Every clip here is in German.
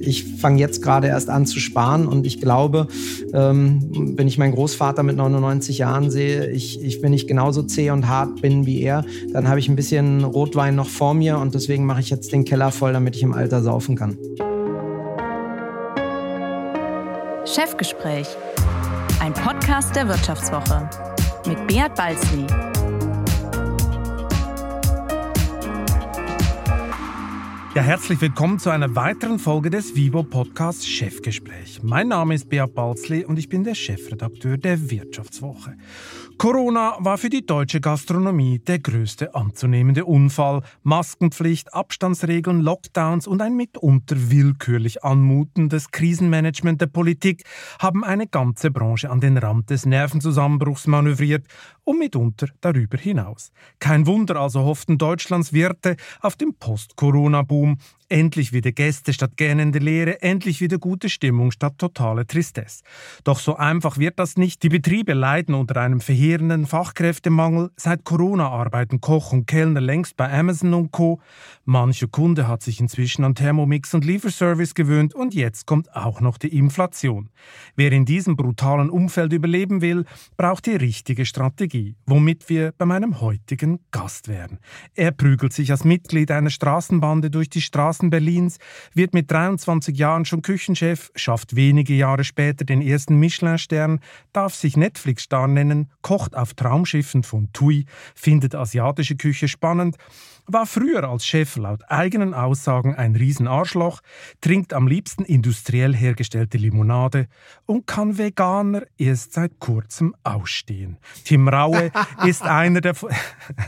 Ich fange jetzt gerade erst an zu sparen und ich glaube, ähm, wenn ich meinen Großvater mit 99 Jahren sehe, ich, ich, wenn ich genauso zäh und hart bin wie er, dann habe ich ein bisschen Rotwein noch vor mir und deswegen mache ich jetzt den Keller voll, damit ich im Alter saufen kann. Chefgespräch, ein Podcast der Wirtschaftswoche mit Beat Balzli. Ja, herzlich willkommen zu einer weiteren Folge des Vivo Podcasts Chefgespräch. Mein Name ist Beat Balzli und ich bin der Chefredakteur der Wirtschaftswoche. Corona war für die deutsche Gastronomie der größte anzunehmende Unfall. Maskenpflicht, Abstandsregeln, Lockdowns und ein mitunter willkürlich anmutendes Krisenmanagement der Politik haben eine ganze Branche an den Rand des Nervenzusammenbruchs manövriert und mitunter darüber hinaus. Kein Wunder also hofften Deutschlands Wirte auf den Post-Corona-Boom, Endlich wieder Gäste statt gähnende Leere, endlich wieder gute Stimmung statt totale Tristesse. Doch so einfach wird das nicht. Die Betriebe leiden unter einem verheerenden Fachkräftemangel. Seit Corona arbeiten Koch und Kellner längst bei Amazon und Co. Mancher Kunde hat sich inzwischen an Thermomix und Lieferservice gewöhnt und jetzt kommt auch noch die Inflation. Wer in diesem brutalen Umfeld überleben will, braucht die richtige Strategie, womit wir bei meinem heutigen Gast wären. Er prügelt sich als Mitglied einer Straßenbande durch die Straßen Straßen Berlins, wird mit 23 Jahren schon Küchenchef, schafft wenige Jahre später den ersten Michelin-Stern, darf sich Netflix-Star nennen, kocht auf Traumschiffen von TUI, findet asiatische Küche spannend war früher als Chef laut eigenen Aussagen ein Riesenarschloch, trinkt am liebsten industriell hergestellte Limonade und kann Veganer erst seit kurzem ausstehen. Tim Raue ist einer der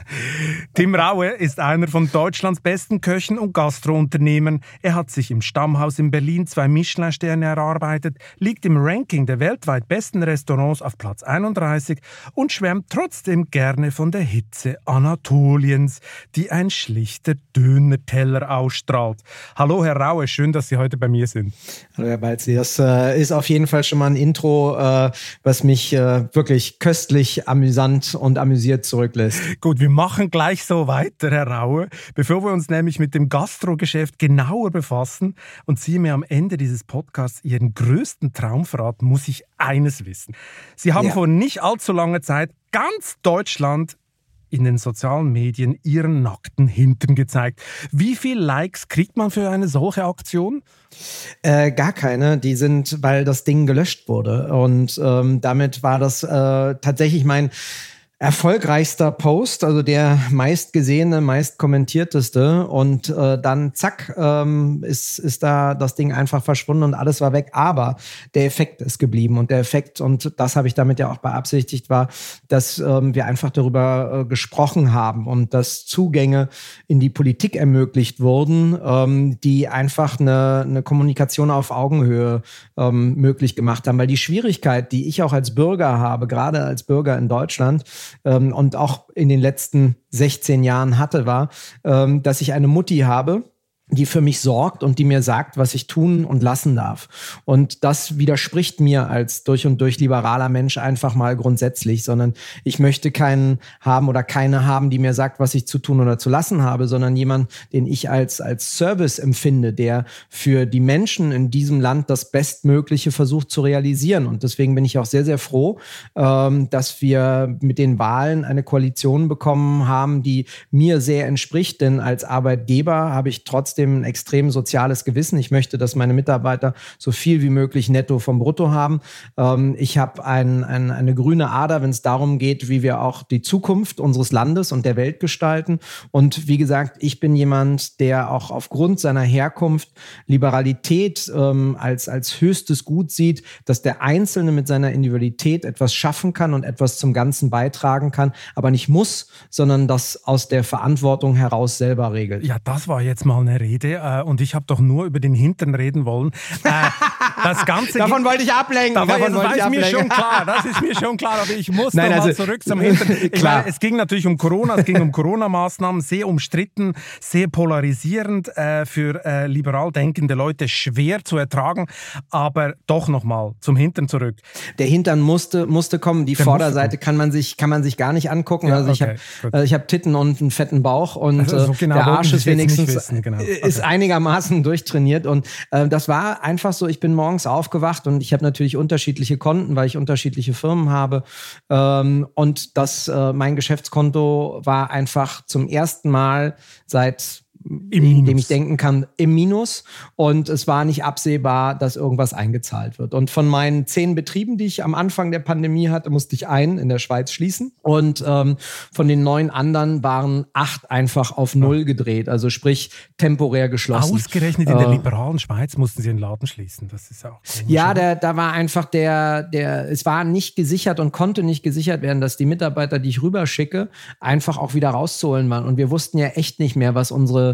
Tim Raue ist einer von Deutschlands besten Köchen und Gastrounternehmen. Er hat sich im Stammhaus in Berlin zwei Michelin-Sterne erarbeitet, liegt im Ranking der weltweit besten Restaurants auf Platz 31 und schwärmt trotzdem gerne von der Hitze Anatoliens, die ein ein schlichter Döner-Teller ausstrahlt. Hallo Herr Raue, schön, dass Sie heute bei mir sind. Hallo Herr Balzi, das äh, ist auf jeden Fall schon mal ein Intro, äh, was mich äh, wirklich köstlich amüsant und amüsiert zurücklässt. Gut, wir machen gleich so weiter, Herr Raue, bevor wir uns nämlich mit dem Gastrogeschäft genauer befassen und Sie mir am Ende dieses Podcasts Ihren größten Traum verraten, muss ich eines wissen. Sie haben ja. vor nicht allzu langer Zeit ganz Deutschland in den sozialen Medien ihren nackten Hintern gezeigt. Wie viele Likes kriegt man für eine solche Aktion? Äh, gar keine. Die sind, weil das Ding gelöscht wurde. Und ähm, damit war das äh, tatsächlich mein erfolgreichster Post, also der meistgesehene, meist kommentierteste und äh, dann zack ähm, ist, ist da das Ding einfach verschwunden und alles war weg. Aber der Effekt ist geblieben und der Effekt, und das habe ich damit ja auch beabsichtigt, war, dass ähm, wir einfach darüber äh, gesprochen haben und dass Zugänge in die Politik ermöglicht wurden, ähm, die einfach eine, eine Kommunikation auf Augenhöhe ähm, möglich gemacht haben. Weil die Schwierigkeit, die ich auch als Bürger habe, gerade als Bürger in Deutschland, ähm, und auch in den letzten 16 Jahren hatte, war, ähm, dass ich eine Mutti habe, die für mich sorgt und die mir sagt, was ich tun und lassen darf. Und das widerspricht mir als durch und durch liberaler Mensch einfach mal grundsätzlich, sondern ich möchte keinen haben oder keine haben, die mir sagt, was ich zu tun oder zu lassen habe, sondern jemand, den ich als, als Service empfinde, der für die Menschen in diesem Land das Bestmögliche versucht zu realisieren. Und deswegen bin ich auch sehr, sehr froh, ähm, dass wir mit den Wahlen eine Koalition bekommen haben, die mir sehr entspricht, denn als Arbeitgeber habe ich trotz trotzdem ein extrem soziales Gewissen. Ich möchte, dass meine Mitarbeiter so viel wie möglich netto vom Brutto haben. Ähm, ich habe ein, ein, eine grüne Ader, wenn es darum geht, wie wir auch die Zukunft unseres Landes und der Welt gestalten. Und wie gesagt, ich bin jemand, der auch aufgrund seiner Herkunft Liberalität ähm, als, als höchstes Gut sieht, dass der Einzelne mit seiner Individualität etwas schaffen kann und etwas zum Ganzen beitragen kann, aber nicht muss, sondern das aus der Verantwortung heraus selber regelt. Ja, das war jetzt mal eine Rede äh, und ich habe doch nur über den Hintern reden wollen. Äh, das Ganze Davon wollte ich ablenken. Davon, Davon das wollte ist ich mir ablenken. schon klar. Das ist mir schon klar. Aber ich muss Nein, nochmal also- zurück zum Hintern. Klar. meine, es ging natürlich um Corona, es ging um Corona-Maßnahmen, sehr umstritten, sehr polarisierend, äh, für äh, liberal denkende Leute schwer zu ertragen. Aber doch nochmal zum Hintern zurück. Der Hintern musste, musste kommen. Die Der Vorderseite kann man sich, kann man sich gar nicht angucken. Ja, also ich okay, habe gut. äh, hab Titten und einen fetten Bauch und Also so äh, genau der Arsch ist wenigstens wissen, genau. Ist einigermaßen durchtrainiert und äh, das war einfach so. Ich bin morgens aufgewacht und ich habe natürlich unterschiedliche Konten, weil ich unterschiedliche Firmen habe ähm, und das äh, mein Geschäftskonto war einfach zum ersten Mal seit Minus. dem ich denken kann, im Minus. Und es war nicht absehbar, dass irgendwas eingezahlt wird. Und von meinen zehn Betrieben, die ich am Anfang der Pandemie hatte, musste ich einen in der Schweiz schließen. Und ähm, von den neun anderen waren acht einfach auf Null gedreht. Also sprich temporär geschlossen. Ausgerechnet in der Äh, liberalen Schweiz mussten sie den Laden schließen. Das ist auch komisch, Ja, der, da war einfach der, der, es war nicht gesichert und konnte nicht gesichert werden, dass die Mitarbeiter, die ich rüberschicke, einfach auch wieder rauszuholen waren. Und wir wussten ja echt nicht mehr, was unsere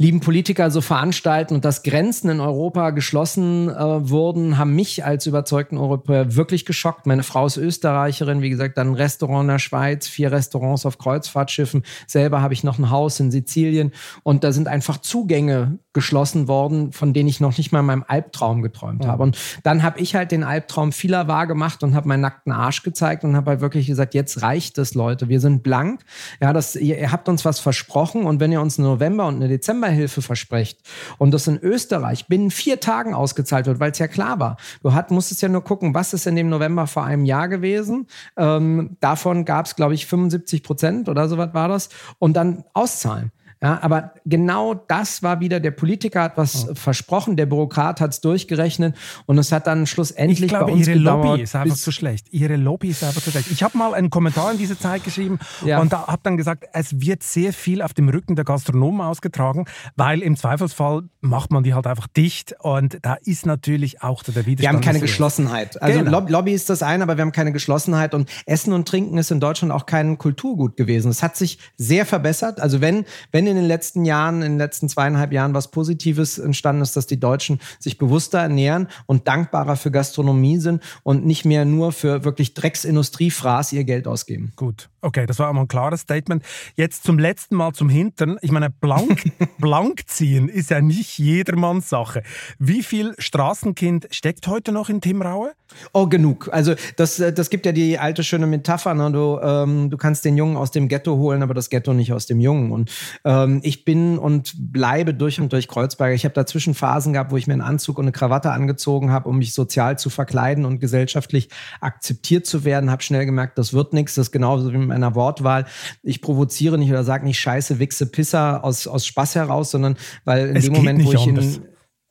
lieben Politiker so veranstalten und dass Grenzen in Europa geschlossen äh, wurden, haben mich als überzeugten Europäer wirklich geschockt. Meine Frau ist Österreicherin, wie gesagt, dann ein Restaurant in der Schweiz, vier Restaurants auf Kreuzfahrtschiffen. Selber habe ich noch ein Haus in Sizilien und da sind einfach Zugänge geschlossen worden, von denen ich noch nicht mal in meinem Albtraum geträumt habe. Und dann habe ich halt den Albtraum vieler wahr gemacht und habe meinen nackten Arsch gezeigt und habe halt wirklich gesagt, jetzt reicht es, Leute. Wir sind blank. Ja, das, ihr, ihr habt uns was versprochen und wenn ihr uns eine November- und eine Dezemberhilfe versprecht und das in Österreich binnen vier Tagen ausgezahlt wird, weil es ja klar war. Du hat, musstest ja nur gucken, was ist in dem November vor einem Jahr gewesen. Ähm, davon gab es, glaube ich, 75 Prozent oder so was war das. Und dann auszahlen. Ja, aber genau das war wieder, der Politiker hat was versprochen, der Bürokrat hat es durchgerechnet und es hat dann schlussendlich Ich glaube, bei uns ihre gedauert. Lobby ist einfach zu schlecht. Ihre Lobby ist einfach zu schlecht. Ich habe mal einen Kommentar in dieser Zeit geschrieben Ja. und da habe dann gesagt, es wird sehr viel auf dem Rücken der Gastronomen ausgetragen, weil im Zweifelsfall macht man die halt einfach dicht und da ist natürlich auch der Widerstand. Wir haben keine. Geschlossenheit. Also Genau. Lob Lobby ist das eine, aber wir haben keine Geschlossenheit und Essen und Trinken ist in Deutschland auch kein Kulturgut gewesen. Es hat sich sehr verbessert. Also wenn, wenn in den letzten Jahren, in den letzten zweieinhalb Jahren was Positives entstanden ist, dass die Deutschen sich bewusster ernähren und dankbarer für Gastronomie sind und nicht mehr nur für wirklich Drecksindustriefraß ihr Geld ausgeben. Gut, okay, das war einmal ein klares Statement. Jetzt zum letzten Mal zum Hintern. Ich meine, blank, blank ziehen ist ja nicht jedermanns Sache. Wie viel Straßenkind steckt heute noch in Tim Raue? Oh, genug. Also das, äh, das gibt ja die alte schöne Metapher. Ne? Du, ähm, du kannst den Jungen aus dem Ghetto holen, aber das Ghetto nicht aus dem Jungen. Und ähm, ich bin und bleibe durch und durch Kreuzberger. Ich habe dazwischen Phasen gehabt, wo ich mir einen Anzug und eine Krawatte angezogen habe, um mich sozial zu verkleiden und gesellschaftlich akzeptiert zu werden. Habe schnell gemerkt, das wird nichts. Das ist genauso wie mit meiner Wortwahl. Ich provoziere nicht oder sage nicht Scheiße, Wichse, Pisser aus, aus Spaß heraus, sondern weil in Es dem Moment, wo ich in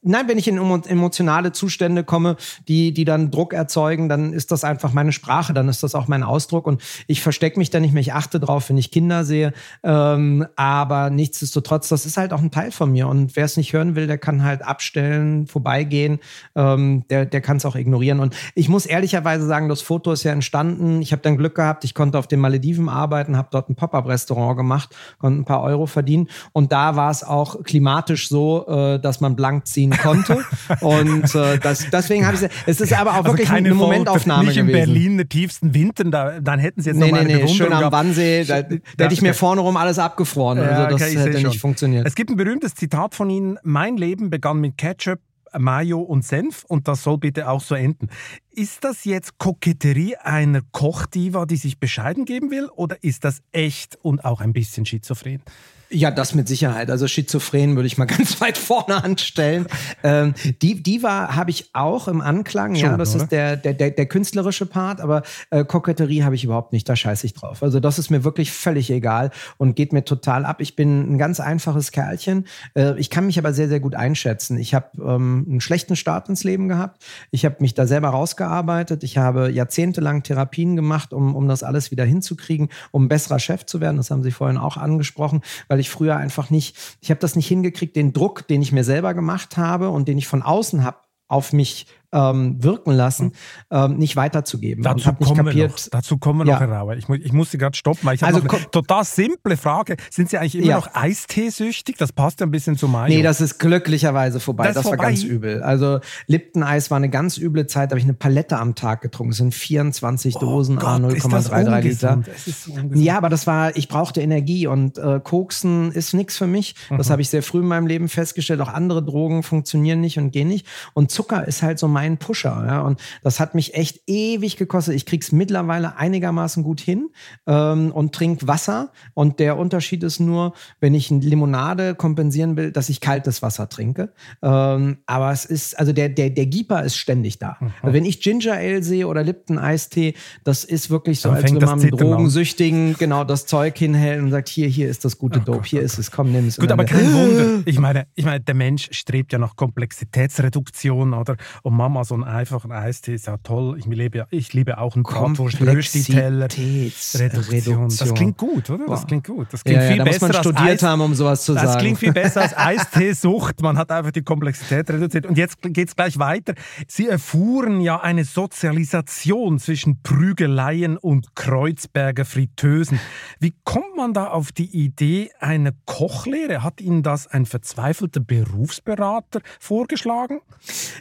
Nein, wenn ich in emo- emotionale Zustände komme, die, die dann Druck erzeugen, dann ist das einfach meine Sprache, dann ist das auch mein Ausdruck und ich verstecke mich da nicht mehr, ich achte drauf, wenn ich Kinder sehe, ähm, aber nichtsdestotrotz, das ist halt auch ein Teil von mir und wer es nicht hören will, der kann halt abstellen, vorbeigehen, ähm, der, der kann es auch ignorieren und ich muss ehrlicherweise sagen, das Foto ist ja entstanden, ich habe dann Glück gehabt, ich konnte auf den Malediven arbeiten, habe dort ein Pop-Up-Restaurant gemacht, konnte ein paar Euro verdienen und da war es auch klimatisch so, äh, dass man blank ziehen konnte. Und äh, das, deswegen habe ich es ist aber auch Also wirklich eine Momentaufnahme Nicht in gewesen. Berlin, in den tiefsten Wintern, da, dann hätten sie jetzt Nee, noch mal nee, eine nee, schön am. Wannsee, da, da hätte ich mir vorne rum alles abgefroren. Also das okay, hätte nicht schon. funktioniert. Es gibt ein berühmtes Zitat von Ihnen: Mein Leben begann mit Ketchup, Mayo und Senf und das soll bitte auch so enden. Ist das jetzt Koketterie einer Kochdiva, die sich bescheiden geben will, oder ist das echt und auch ein bisschen schizophren? Ja, das mit Sicherheit. Also Schizophren würde ich mal ganz weit vorne anstellen. Ähm, die Diva habe ich auch im Anklang. ja, Schon, das oder? ist der, der, der, der künstlerische Part, aber äh, Koketterie habe ich überhaupt nicht. Da scheiße ich drauf. Also das ist mir wirklich völlig egal und geht mir total ab. Ich bin ein ganz einfaches Kerlchen. Äh, ich kann mich aber sehr, sehr gut einschätzen. Ich habe ähm, einen schlechten Start ins Leben gehabt. Ich habe mich da selber rausgearbeitet. Ich habe jahrzehntelang Therapien gemacht, um, um das alles wieder hinzukriegen, um ein besserer Chef zu werden. Das haben Sie vorhin auch angesprochen, weil ich früher einfach nicht, ich habe das nicht hingekriegt, den Druck, den ich mir selber gemacht habe und den ich von außen habe, auf mich ähm, wirken lassen, ähm, nicht weiterzugeben. Dazu kommen, kapiert, noch, dazu kommen wir ja. noch, Herr Rauer. Ich, muss, ich muss Sie gerade stoppen, weil ich also, habe eine total simple Frage. Sind Sie eigentlich immer ja. noch Eistee-süchtig? Das passt ja ein bisschen zu meinem. Nee, das ist glücklicherweise vorbei. Das, das vorbei. war ganz übel. Also Lipton-Eis war eine ganz üble Zeit. Da habe ich eine Palette am Tag getrunken. Das sind 24 oh Dosen Gott, A0,33 Liter. So ja, aber das war, ich brauchte Energie und äh, Koksen ist nichts für mich. Das mhm. habe ich sehr früh in meinem Leben festgestellt. Auch andere Drogen funktionieren nicht und gehen nicht. Und Zucker ist halt so mein Pusher. Ja? Und das hat mich echt ewig gekostet. Ich krieg's mittlerweile einigermaßen gut hin ähm, und trinke Wasser. Und der Unterschied ist nur, wenn ich eine Limonade kompensieren will, dass ich kaltes Wasser trinke. Ähm, aber es ist, also der, der, der Gieper ist ständig da. Mhm. Also wenn ich Ginger Ale sehe oder Lipton Eistee, das ist wirklich so, Dann als wenn man einem Drogensüchtigen genau das Zeug hinhält und sagt, hier, hier ist das gute oh Dope, Gott, hier oh ist es, komm, nimm es. Gut, aber kein Wunder. Ich meine, ich meine, der Mensch strebt ja nach Komplexitätsreduktion oder und Mama so ein einfacher Eistee ist ja toll. Ich liebe, ich liebe auch einen Bratwurst, Rösti-Teller. Reduktion. Das klingt gut, oder? Das klingt gut. Das klingt ja, viel ja, da besser muss man studiert Eis, haben, um sowas zu das sagen. Das klingt viel besser als Eisteesucht. Man hat einfach die Komplexität reduziert. Und jetzt geht es gleich weiter. Sie erfuhren ja eine Sozialisation zwischen Prügeleien und Kreuzberger Fritteusen. Wie kommt man da auf die Idee einer Kochlehre? Hat Ihnen das ein verzweifelter Berufsberater vorgeschlagen?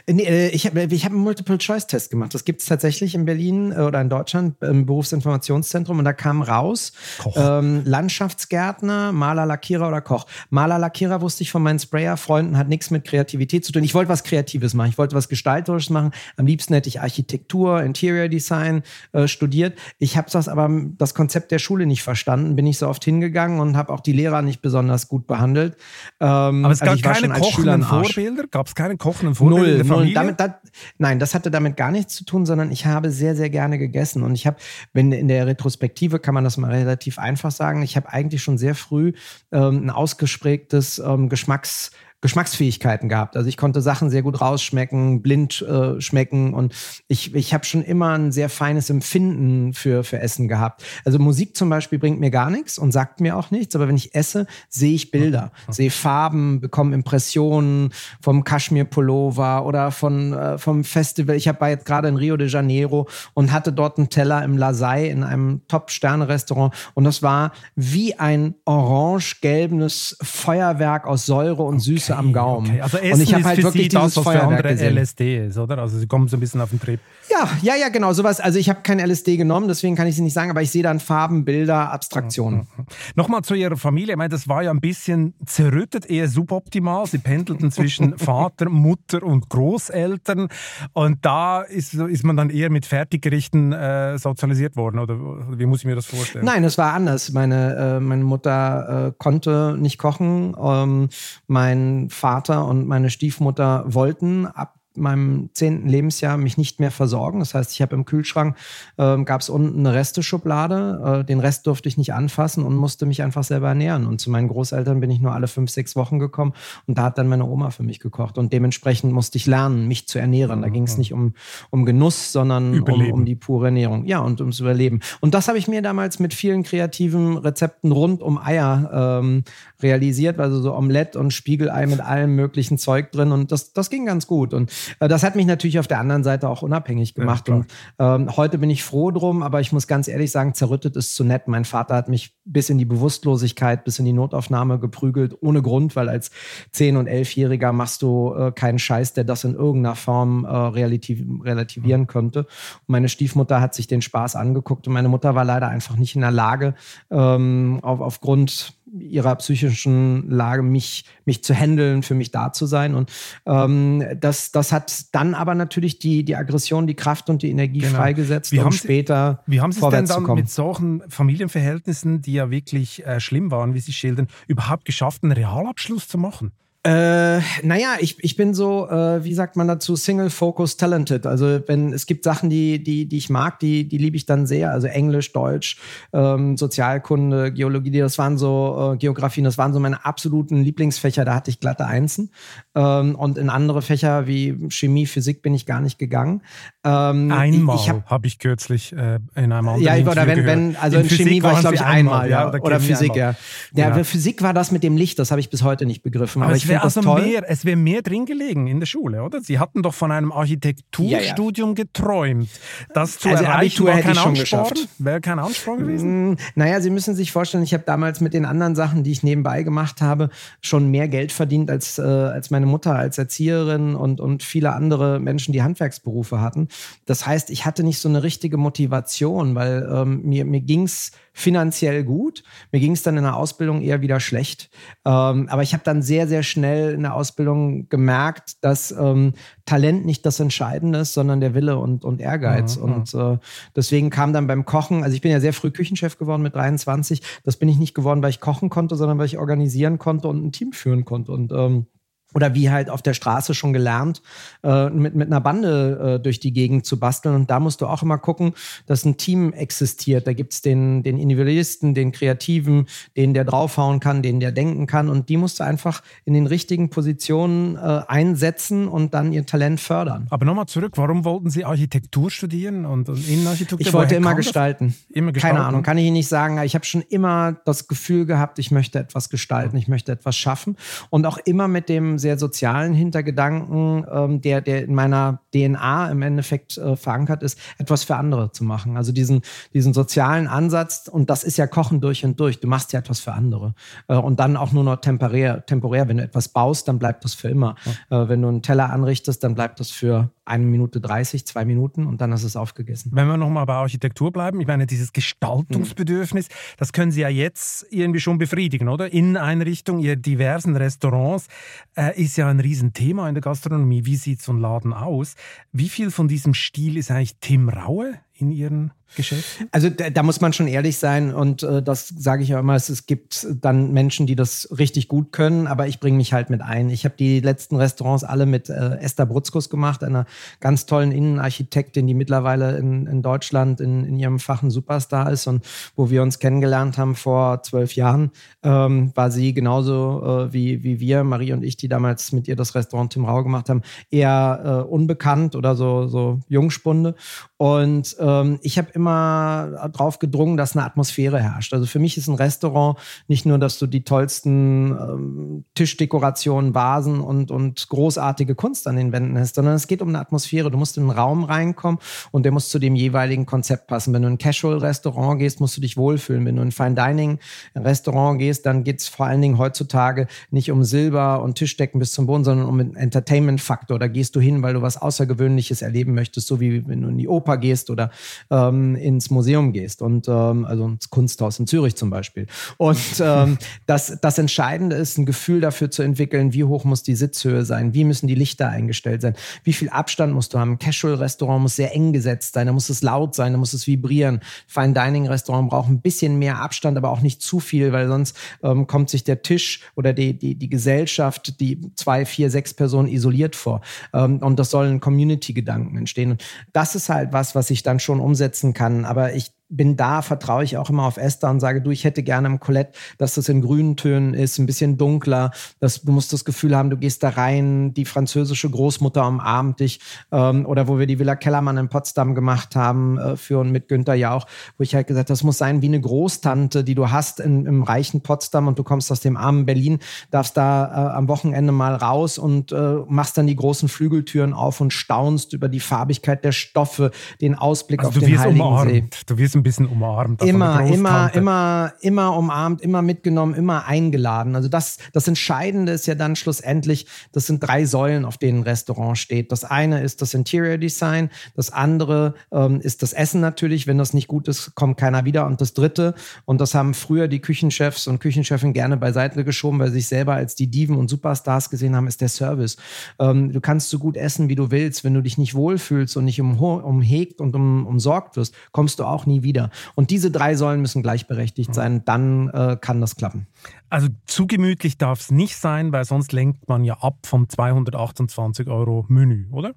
Nee, äh, ich habe ich hab einen Multiple-Choice-Test gemacht. Das gibt es tatsächlich in Berlin äh, oder in Deutschland im Berufsinformationszentrum und da kam raus ähm, Landschaftsgärtner, Maler, Lackierer oder Koch. Maler, Lackierer wusste ich von meinen Sprayer-Freunden, hat nichts mit Kreativität zu tun. Ich wollte was Kreatives machen, ich wollte was Gestalterisches machen. Am liebsten hätte ich Architektur, Interior Design äh, studiert. Ich habe das aber das Konzept der Schule nicht verstanden, bin ich so oft hingegangen und habe auch die Lehrer nicht besonders gut behandelt. Ähm, aber es also gab also keine kochenden Vorbilder? Gab es keine kochenden Vorbilder null? Null. Damit, das, nein, das hatte damit gar nichts zu tun, sondern ich habe sehr, sehr gerne gegessen. Und ich habe, wenn in der Retrospektive kann man das mal relativ einfach sagen, ich habe eigentlich schon sehr früh ähm, ein ausgesprägtes ähm, Geschmacks- Geschmacksfähigkeiten gehabt. Also ich konnte Sachen sehr gut rausschmecken, blind äh, schmecken und ich, ich habe schon immer ein sehr feines Empfinden für, für Essen gehabt. Also Musik zum Beispiel bringt mir gar nichts und sagt mir auch nichts, aber wenn ich esse, sehe ich Bilder, mhm. sehe Farben, bekomme Impressionen vom Kaschmir-Pullover oder von, äh, vom Festival. Ich war jetzt gerade in Rio de Janeiro und hatte dort einen Teller im Lasai in einem Top-Sterne-Restaurant und das war wie ein orange-gelbenes Feuerwerk aus Säure und Süße Süße am Gaumen. Okay. Also Essen und ich habe halt wirklich das, was für andere gesehen. LSD ist, oder? Also sie kommen so ein bisschen auf den Trip. Ja, ja, ja, genau, sowas. Also ich habe kein LSD genommen, deswegen kann ich sie nicht sagen, aber ich sehe dann Farben, Bilder, Abstraktionen. Mhm, mhm. Nochmal zu Ihrer Familie. Ich meine, das war ja ein bisschen zerrüttet, eher suboptimal. Sie pendelten zwischen Vater, Mutter und Großeltern. Und da ist, ist man dann eher mit Fertiggerichten äh, sozialisiert worden, oder wie muss ich mir das vorstellen? Nein, es war anders. Meine, äh, meine Mutter äh, konnte nicht kochen. Ähm, mein Vater und meine Stiefmutter wollten ab meinem zehnten Lebensjahr mich nicht mehr versorgen. Das heißt, ich habe im Kühlschrank, äh, gab es unten eine Resteschublade, äh, den Rest durfte ich nicht anfassen und musste mich einfach selber ernähren. Und zu meinen Großeltern bin ich nur alle fünf, sechs Wochen gekommen und da hat dann meine Oma für mich gekocht. Und dementsprechend musste ich lernen, mich zu ernähren. Da ging es nicht um, um Genuss, sondern um, um, die pure Ernährung. Ja, und ums Überleben. Und das habe ich mir damals mit vielen kreativen Rezepten rund um Eier ähm, realisiert, also so Omelette und Spiegelei mit allem möglichen Zeug drin. Und das, das ging ganz gut. Und äh, das hat mich natürlich auf der anderen Seite auch unabhängig gemacht. Ja, und ähm, heute bin ich froh drum, aber ich muss ganz ehrlich sagen, zerrüttet ist zu nett. Mein Vater hat mich bis in die Bewusstlosigkeit, bis in die Notaufnahme geprügelt, ohne Grund, weil als 10- und 11-Jähriger machst du äh, keinen Scheiß, der das in irgendeiner Form äh, relativ, relativieren könnte. Und meine Stiefmutter hat sich den Spaß angeguckt und meine Mutter war leider einfach nicht in der Lage, ähm, auf, aufgrund ihrer psychischen Lage, mich, mich zu handeln, für mich da zu sein. Und ähm, das, das hat dann aber natürlich die, die Aggression, die Kraft und die Energie genau. freigesetzt, wie um später Wie haben Sie es denn dann mit solchen Familienverhältnissen, die ja wirklich äh, schlimm waren, wie Sie schildern, überhaupt geschafft, einen Realabschluss zu machen? Äh, naja, ich, ich bin so, äh, wie sagt man dazu, Single Focus Talented. Also wenn es gibt Sachen, die, die, die ich mag, die, die liebe ich dann sehr. Also Englisch, Deutsch, ähm, Sozialkunde, Geologie, das waren so, äh, Geografien, das waren so meine absoluten Lieblingsfächer, da hatte ich glatte Einsen. Ähm, und in andere Fächer wie Chemie, Physik bin ich gar nicht gegangen. Ähm, einmal habe hab ich kürzlich äh, in einem anderen Ja, oder wenn, wenn, also in, in Chemie war ich, glaube ich, einmal, ja. Oder, oder Physik, einmal. ja. Ja. Physik war das mit dem Licht, das habe ich bis heute nicht begriffen. Aber, aber ich ja, also Mehr, es wäre mehr drin gelegen in der Schule, oder? Sie hatten doch von einem Architekturstudium ja, ja. geträumt. Das zu also erreichen Abitur war kein Ansporn? Wäre kein Ansporn gewesen? Mm, naja, Sie müssen sich vorstellen, ich habe damals mit den anderen Sachen, die ich nebenbei gemacht habe, schon mehr Geld verdient als, äh, als meine Mutter als Erzieherin und, und viele andere Menschen, die Handwerksberufe hatten. Das heißt, ich hatte nicht so eine richtige Motivation, weil ähm, mir, mir ging es finanziell gut. Mir ging es dann in der Ausbildung eher wieder schlecht. Ähm, aber ich habe dann sehr, sehr schnell in der Ausbildung gemerkt, dass ähm, Talent nicht das Entscheidende ist, sondern der Wille und, und Ehrgeiz. Mhm. Und äh, deswegen kam dann beim Kochen, also ich bin ja sehr früh Küchenchef geworden mit 23. Das bin ich nicht geworden, weil ich kochen konnte, sondern weil ich organisieren konnte und ein Team führen konnte. Und ähm, oder wie halt auf der Straße schon gelernt, äh, mit, mit einer Bande äh, durch die Gegend zu basteln. Und da musst du auch immer gucken, dass ein Team existiert. Da gibt's den, den Individualisten, den Kreativen, den der draufhauen kann, den der denken kann. Und die musst du einfach in den richtigen Positionen äh, einsetzen und dann ihr Talent fördern. Aber nochmal zurück, warum wollten Sie Architektur studieren und, und Innenarchitektur? Ich wollte immer gestalten. immer gestalten. Keine Ahnung, kann ich Ihnen nicht sagen. Ich habe schon immer das Gefühl gehabt, ich möchte etwas gestalten, ich möchte etwas schaffen. Und auch immer mit dem sehr sozialen Hintergedanken, ähm, der, der in meiner DNA im Endeffekt äh, verankert ist, etwas für andere zu machen. Also diesen, diesen sozialen Ansatz, und das ist ja Kochen durch und durch. Du machst ja etwas für andere. Äh, und dann auch nur noch temporär, temporär. Wenn du etwas baust, dann bleibt das für immer. Ja. Äh, wenn du einen Teller anrichtest, dann bleibt das für eine Minute 30, zwei Minuten und dann ist es aufgegessen. Wenn wir nochmal bei Architektur bleiben, ich meine, dieses Gestaltungsbedürfnis, mhm. das können Sie ja jetzt irgendwie schon befriedigen, oder? Inneneinrichtung, Ihre diversen Restaurants äh, ist ja ein Riesenthema in der Gastronomie. Wie sieht so ein Laden aus? Wie viel von diesem Stil ist eigentlich Tim Raue in Ihren Geschäften? Also da, da, muss man schon ehrlich sein und äh, das sage ich ja immer, es, es, gibt dann Menschen, die das richtig gut können, aber ich bringe mich halt mit ein. Ich habe die letzten Restaurants alle mit äh, Esther Brutzkus gemacht, einer ganz tollen Innenarchitektin, die mittlerweile in, in Deutschland in, in ihrem Fach ein Superstar ist und wo wir uns kennengelernt haben vor zwölf Jahren, ähm, war sie genauso äh, wie, wie wir, Marie und ich, die damals mit ihr das Restaurant Tim Rau gemacht haben, eher äh, unbekannt oder so, so Jungspunde und ähm, ich habe immer darauf gedrungen, dass eine Atmosphäre herrscht. Also für mich ist ein Restaurant nicht nur, dass du die tollsten ähm, Tischdekorationen, Vasen und, und großartige Kunst an den Wänden hast, sondern es geht um eine Atmosphäre. Du musst in einen Raum reinkommen und der muss zu dem jeweiligen Konzept passen. Wenn du in ein Casual-Restaurant gehst, musst du dich wohlfühlen. Wenn du in ein Fine-Dining-Restaurant gehst, dann geht es vor allen Dingen heutzutage nicht um Silber und Tischdecken bis zum Boden, sondern um einen Entertainment-Faktor. Da gehst du hin, weil du was Außergewöhnliches erleben möchtest, so wie wenn du in die Oper Oper gehst oder ähm, ins Museum gehst und ähm, also ins Kunsthaus in Zürich zum Beispiel. Und ähm, das, das Entscheidende ist, ein Gefühl dafür zu entwickeln, wie hoch muss die Sitzhöhe sein, wie müssen die Lichter eingestellt sein, wie viel Abstand musst du haben. Ein Casual-Restaurant muss sehr eng gesetzt sein, da muss es laut sein, da muss es vibrieren. Fine Dining-Restaurant braucht ein bisschen mehr Abstand, aber auch nicht zu viel, weil sonst ähm, kommt sich der Tisch oder die, die, die Gesellschaft, die zwei, vier, sechs Personen isoliert vor. Ähm, und das sollen Community-Gedanken entstehen. Und das ist halt was, was, was ich dann schon umsetzen kann. Aber ich bin da, vertraue ich auch immer auf Esther und sage, du, ich hätte gerne im Colette, dass das in grünen Tönen ist, ein bisschen dunkler, dass du musst das Gefühl haben, du gehst da rein, die französische Großmutter umarmt dich, ähm, oder wo wir die Villa Kellermann in Potsdam gemacht haben, äh, für und mit Günther Jauch, wo ich halt gesagt, das muss sein wie eine Großtante, die du hast in, im reichen Potsdam und du kommst aus dem armen Berlin, darfst da äh, am Wochenende mal raus und äh, machst dann die großen Flügeltüren auf und staunst über die Farbigkeit der Stoffe, den Ausblick also auf den Heiligen. See. Du wirst ein bisschen umarmt. Immer, immer, immer, immer umarmt, immer mitgenommen, immer eingeladen. Also das, das Entscheidende ist ja dann schlussendlich, das sind drei Säulen, auf denen ein Restaurant steht. Das eine ist das Interior Design, das andere ähm, ist das Essen natürlich. Wenn das nicht gut ist, kommt keiner wieder. Und das dritte, und das haben früher die Küchenchefs und Küchenchefin gerne beiseite geschoben, weil sie sich selber als die Diven und Superstars gesehen haben, ist der Service. Ähm, du kannst so gut essen, wie du willst. Wenn du dich nicht wohlfühlst und nicht umhegt und um, umsorgt wirst, kommst du auch nie wieder wieder. Und diese drei Säulen müssen gleichberechtigt sein, dann äh, kann das klappen. Also zu gemütlich darf es nicht sein, weil sonst lenkt man ja ab vom 228 Euro Menü, oder?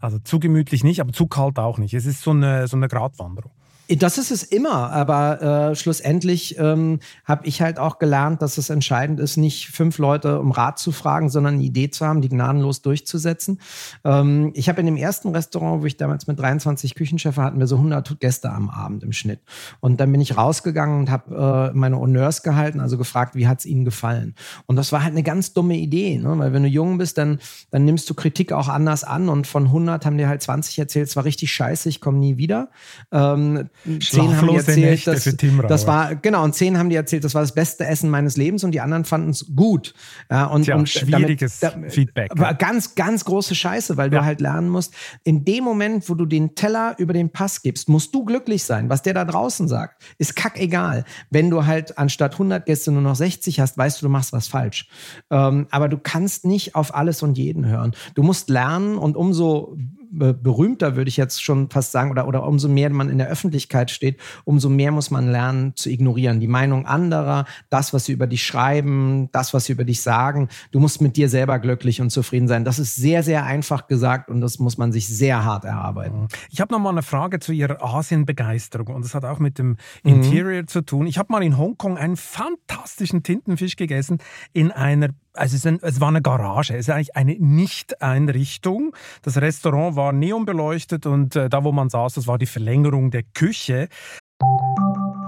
Also zu gemütlich nicht, aber zu kalt auch nicht. Es ist so eine, so eine Gratwanderung. Das ist es immer, aber äh, schlussendlich ähm, habe ich halt auch gelernt, dass es entscheidend ist, nicht fünf Leute um Rat zu fragen, sondern eine Idee zu haben, die gnadenlos durchzusetzen. Ähm, ich habe in dem ersten Restaurant, wo ich damals mit 23 Küchenchefs hatten wir so 100 Gäste am Abend im Schnitt. Und dann bin ich rausgegangen und habe äh, meine Honneurs gehalten, also gefragt, wie hat es ihnen gefallen. Und das war halt eine ganz dumme Idee, ne? weil wenn du jung bist, dann, dann nimmst du Kritik auch anders an und von 100 haben dir halt 20 erzählt, es war richtig scheiße, ich komme nie wieder. Ähm, zehn haben die erzählt, dass, das war, genau, und zehn haben die erzählt, das war das beste Essen meines Lebens und die anderen fanden es gut. Ja, und, Tja, und schwieriges damit, da, Feedback. War ganz, ganz große Scheiße, weil ja. du halt lernen musst, in dem Moment, wo du den Teller über den Pass gibst, musst du glücklich sein. Was der da draußen sagt, ist kackegal. Wenn du halt anstatt 100 Gäste nur noch 60 hast, weißt du, du machst was falsch. Ähm, aber du kannst nicht auf alles und jeden hören. Du musst lernen und umso berühmter, würde ich jetzt schon fast sagen, oder, oder umso mehr man in der Öffentlichkeit steht, umso mehr muss man lernen zu ignorieren. Die Meinung anderer, das, was sie über dich schreiben, das, was sie über dich sagen. Du musst mit dir selber glücklich und zufrieden sein. Das ist sehr, sehr einfach gesagt und das muss man sich sehr hart erarbeiten. Ich habe noch mal eine Frage zu Ihrer Asienbegeisterung und das hat auch mit dem mhm. Interior mhm. zu tun. Ich habe mal in Hongkong einen fantastischen Tintenfisch gegessen in einer also es, ein, es, war eine Garage, es ist eigentlich eine Nicht-Einrichtung. Das Restaurant war neonbeleuchtet und äh, da, wo man saß, das war die Verlängerung der Küche.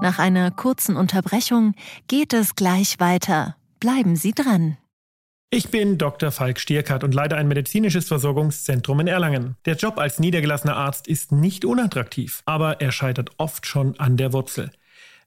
Nach einer kurzen Unterbrechung geht es gleich weiter. Bleiben Sie dran. Ich bin Dr. Falk Stierkart und leite ein medizinisches Versorgungszentrum in Erlangen. Der Job als niedergelassener Arzt ist nicht unattraktiv, aber er scheitert oft schon an der Wurzel.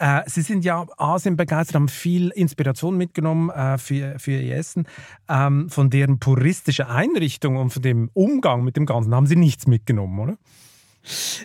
Äh, Sie sind ja Asien begeistert, haben viel Inspiration mitgenommen äh, für, für Ihr Essen. Ähm, von deren puristische Einrichtung und von dem Umgang mit dem Ganzen haben Sie nichts mitgenommen, oder?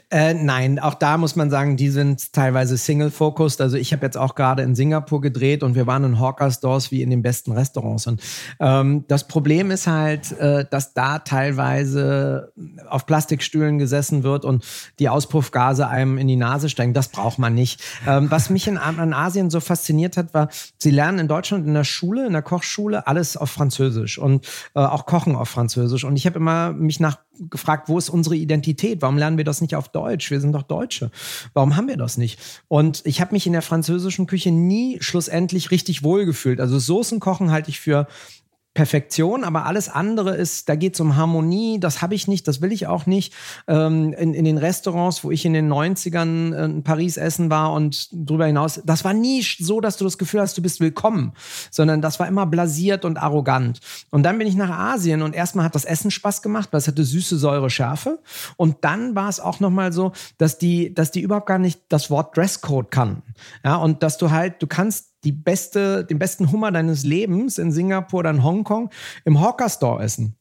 Äh, nein, auch da muss man sagen, die sind teilweise Single-focused. Also ich habe jetzt auch gerade in Singapur gedreht und wir waren in Hawker-Stores wie in den besten Restaurants. Und ähm, das Problem ist halt, äh, dass da teilweise auf Plastikstühlen gesessen wird und die Auspuffgase einem in die Nase steigen. Das braucht man nicht. Ähm, was mich in, in Asien so fasziniert hat, war, sie lernen in Deutschland in der Schule, in der Kochschule, alles auf Französisch und äh, auch Kochen auf Französisch. Und ich habe immer mich nach gefragt, wo ist unsere Identität? Warum lernen wir das nicht auf Deutsch? Wir sind doch Deutsche. Warum haben wir das nicht? Und ich habe mich in der französischen Küche nie schlussendlich richtig wohlgefühlt. Also Soßen kochen halte ich für Perfektion, aber alles andere ist, da geht es um Harmonie, das habe ich nicht, das will ich auch nicht. Ähm, in, in den Restaurants, wo ich in den 90ern in Paris essen war und darüber hinaus, das war nie so, dass du das Gefühl hast, du bist willkommen, sondern das war immer blasiert und arrogant. Und dann bin ich nach Asien und erstmal hat das Essen Spaß gemacht, weil es hatte süße Säure, Schärfe. Und dann war es auch nochmal so, dass die, dass die überhaupt gar nicht das Wort Dresscode kannten. Ja, und dass du halt, du kannst die beste, den besten Hummer deines Lebens in Singapur oder in Hongkong im Hawker Store essen.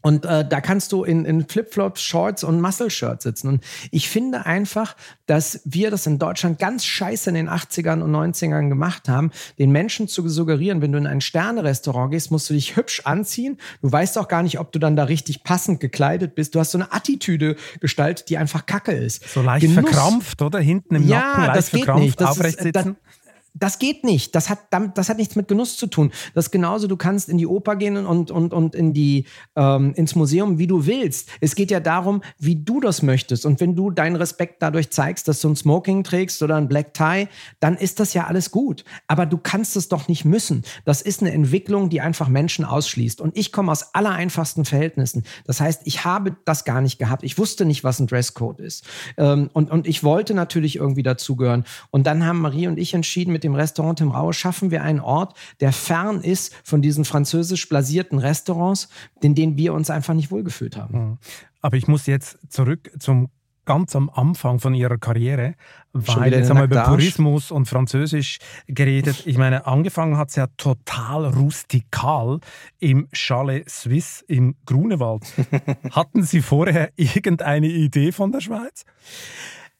Und äh, da kannst du in, in Flipflops, Shorts und Muscle-Shirts sitzen. Und ich finde einfach, dass wir das in Deutschland ganz scheiße in den 80ern und 90ern gemacht haben, den Menschen zu suggerieren, wenn du in ein Sterne-Restaurant gehst, musst du dich hübsch anziehen. Du weißt auch gar nicht, ob du dann da richtig passend gekleidet bist. Du hast so eine Attitüde gestaltet, die einfach kacke ist. So leicht Genuss. verkrampft, oder? Hinten im ja, Nacken leicht das geht verkrampft, nicht. Das aufrecht ist, sitzen. Das, das geht nicht. Das hat, das hat nichts mit Genuss zu tun. Das ist genauso, du kannst in die Oper gehen und, und, und in die, ähm, ins Museum, wie du willst. Es geht ja darum, wie du das möchtest. Und wenn du deinen Respekt dadurch zeigst, dass du ein Smoking trägst oder ein Black Tie, dann ist das ja alles gut. Aber du kannst es doch nicht müssen. Das ist eine Entwicklung, die einfach Menschen ausschließt. Und ich komme aus aller einfachsten Verhältnissen. Das heißt, ich habe das gar nicht gehabt. Ich wusste nicht, was ein Dresscode ist. Ähm, und, und ich wollte natürlich irgendwie dazugehören. Und dann haben Marie und ich entschieden, mit dem Restaurant im Raue schaffen wir einen Ort, der fern ist von diesen französisch blasierten Restaurants, in denen wir uns einfach nicht wohlgefühlt haben. Hm. Aber ich muss jetzt zurück zum ganz am Anfang von ihrer Karriere, weil jetzt haben wir über Purismus und Französisch geredet. Ich meine, angefangen hat es ja total rustikal im Chalet Suisse im Grunewald. Hatten Sie vorher irgendeine Idee von der Schweiz?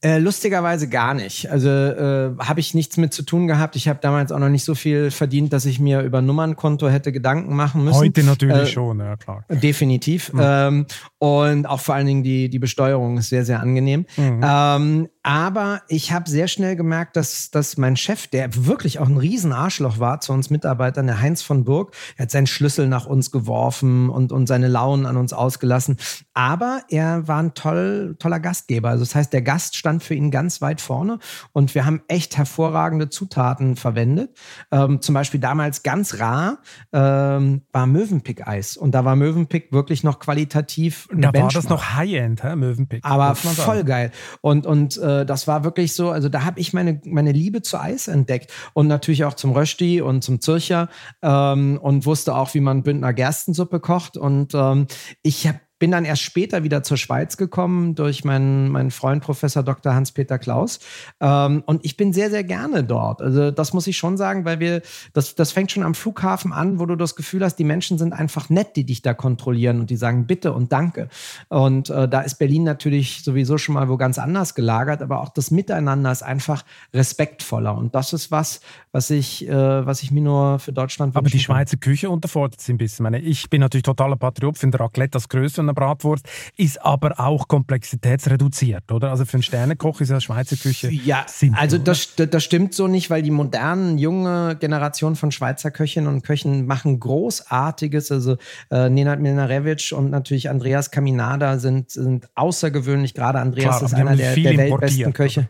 Äh, lustigerweise gar nicht. Also äh, habe ich nichts mit zu tun gehabt. Ich habe damals auch noch nicht so viel verdient, dass ich mir über Nummernkonto hätte Gedanken machen müssen. Heute natürlich äh, schon, ja klar. Definitiv. Mhm. Ähm, und auch vor allen Dingen die, die Besteuerung ist sehr, sehr angenehm. Mhm. Ähm, aber ich habe sehr schnell gemerkt, dass, dass mein Chef, der wirklich auch ein Riesenarschloch war zu uns Mitarbeitern, der Heinz von Burg, er hat seinen Schlüssel nach uns geworfen und, und seine Launen an uns ausgelassen. Aber er war ein toll, toller Gastgeber. Also das heißt, der Gast stand für ihn ganz weit vorne und wir haben echt hervorragende Zutaten verwendet. Ähm, zum Beispiel damals ganz rar ähm, war Mövenpick-Eis und da war Mövenpick wirklich noch qualitativ. Da Benchmark. war das noch High-End, Mövenpick. Aber voll geil. Und, und äh, das war wirklich so, also da habe ich meine, meine Liebe zu Eis entdeckt und natürlich auch zum Rösti und zum Zürcher ähm, und wusste auch, wie man Bündner Gerstensuppe kocht und ähm, ich habe bin dann erst später wieder zur Schweiz gekommen durch meinen, meinen Freund Professor Dr. Hans-Peter Klaus. Ähm, und ich bin sehr, sehr gerne dort. Also das muss ich schon sagen, weil wir, das, das fängt schon am Flughafen an, wo du das Gefühl hast, die Menschen sind einfach nett, die dich da kontrollieren und die sagen Bitte und Danke. Und äh, da ist Berlin natürlich sowieso schon mal wo ganz anders gelagert, aber auch das Miteinander ist einfach respektvoller. Und das ist was, was ich, äh, was ich mir nur für Deutschland wünsche. Aber die Schweizer Küche unterfordert sich ein bisschen. Ich, meine, ich bin natürlich totaler Patriot, finde Raclette das Größte einer Bratwurst, ist aber auch komplexitätsreduziert, oder? Also für einen Sternekoch ist ja Schweizer Küche Ja, simpel, also das, das stimmt so nicht, weil die modernen, junge Generation von Schweizer Köchinnen und Köchen machen Großartiges. Also äh, Nenad Milnarevic und natürlich Andreas Caminada sind, sind außergewöhnlich. Gerade Andreas Klar, ist einer der, der weltbesten Köche.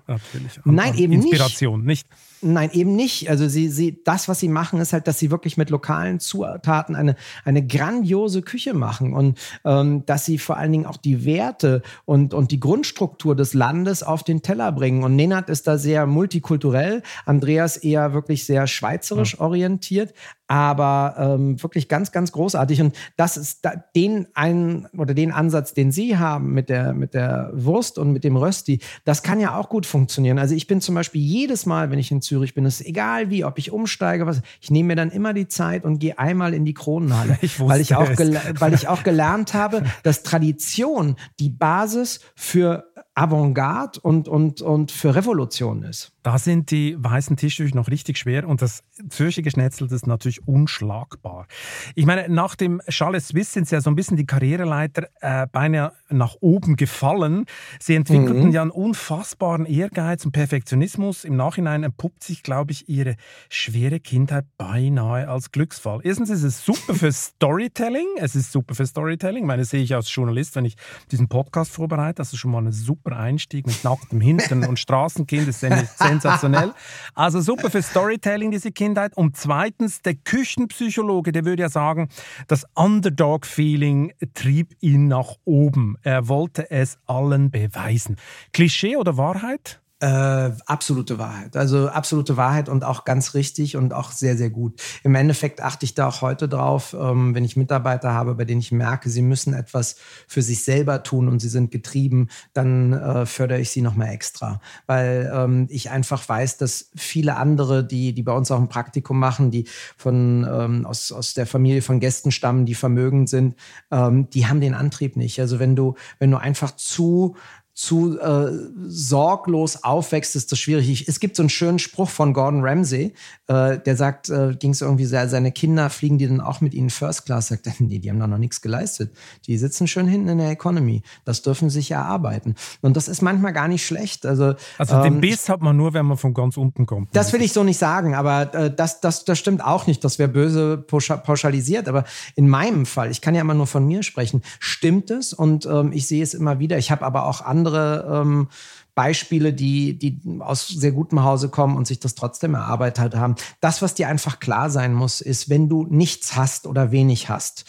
Nein, eben Inspiration, nicht. nicht. Nein, eben nicht. Also sie, sie, das, was sie machen, ist halt, dass sie wirklich mit lokalen Zutaten eine, eine grandiose Küche machen und ähm, dass sie vor allen Dingen auch die Werte und, und die Grundstruktur des Landes auf den Teller bringen. Und Nenad ist da sehr multikulturell, Andreas eher wirklich sehr schweizerisch ja. orientiert, aber ähm, wirklich ganz, ganz großartig. Und das ist da, den einen oder den Ansatz, den Sie haben mit der, mit der Wurst und mit dem Rösti, das kann ja auch gut funktionieren. Also ich bin zum Beispiel jedes Mal, wenn ich in Zürich bin, ist egal wie, ob ich umsteige, was, ich nehme mir dann immer die Zeit und gehe einmal in die Kronenhalle, ich weil, ich auch weil ich auch gelernt habe, dass Tradition die Basis für Avantgarde und, und, und für Revolution ist. Da sind die weißen Tischtücher noch richtig schwer und das Zürcher Geschnetzel ist natürlich unschlagbar. Ich meine, nach dem Charles Swiss sind sie ja so ein bisschen die Karriereleiter äh, beinahe nach oben gefallen. Sie entwickelten mhm. ja einen unfassbaren Ehrgeiz und Perfektionismus. Im Nachhinein entpuppt sich, glaube ich, ihre schwere Kindheit beinahe als Glücksfall. Erstens ist es super für Storytelling. Es ist super für Storytelling. Ich meine, das sehe ich als Journalist, wenn ich diesen Podcast vorbereite. Das ist schon mal ein super Einstieg mit nacktem Hintern und Straßenkind. Ist sensationell. Also super für Storytelling, diese Kindheit. Und zweitens, der Küchenpsychologe, der würde ja sagen, das Underdog-Feeling trieb ihn nach oben. Er wollte es allen beweisen. Klischee oder Wahrheit? Äh, absolute Wahrheit. Also absolute Wahrheit und auch ganz richtig und auch sehr, sehr gut. Im Endeffekt achte ich da auch heute drauf, ähm, wenn ich Mitarbeiter habe, bei denen ich merke, sie müssen etwas für sich selber tun und sie sind getrieben, dann äh, fördere ich sie nochmal extra. Weil ähm, ich einfach weiß, dass viele andere, die, die bei uns auch ein Praktikum machen, die von, ähm, aus, aus der Familie von Gästen stammen, die vermögend sind, ähm, die haben den Antrieb nicht. Also wenn du, wenn du einfach zu zu äh, sorglos aufwächst, ist das schwierig. es gibt so einen schönen Spruch von Gordon Ramsay, äh, der sagt, äh, ging es irgendwie, seine Kinder fliegen die dann auch mit ihnen First Class? Sagt er, nee, die haben da noch nichts geleistet. Die sitzen schön hinten in der Economy. Das dürfen sich erarbeiten. Und das ist manchmal gar nicht schlecht. Also, also ähm, den Biss hat man nur, wenn man von ganz unten kommt. Das will ich so nicht sagen, aber äh, das, das, das stimmt auch nicht. Das wäre böse pauschalisiert. Aber in meinem Fall, ich kann ja immer nur von mir sprechen, stimmt es und ähm, ich sehe es immer wieder. Ich habe aber auch andere andere ähm, Beispiele, die, die aus sehr gutem Hause kommen und sich das trotzdem erarbeitet haben. Das, was dir einfach klar sein muss, ist, wenn du nichts hast oder wenig hast,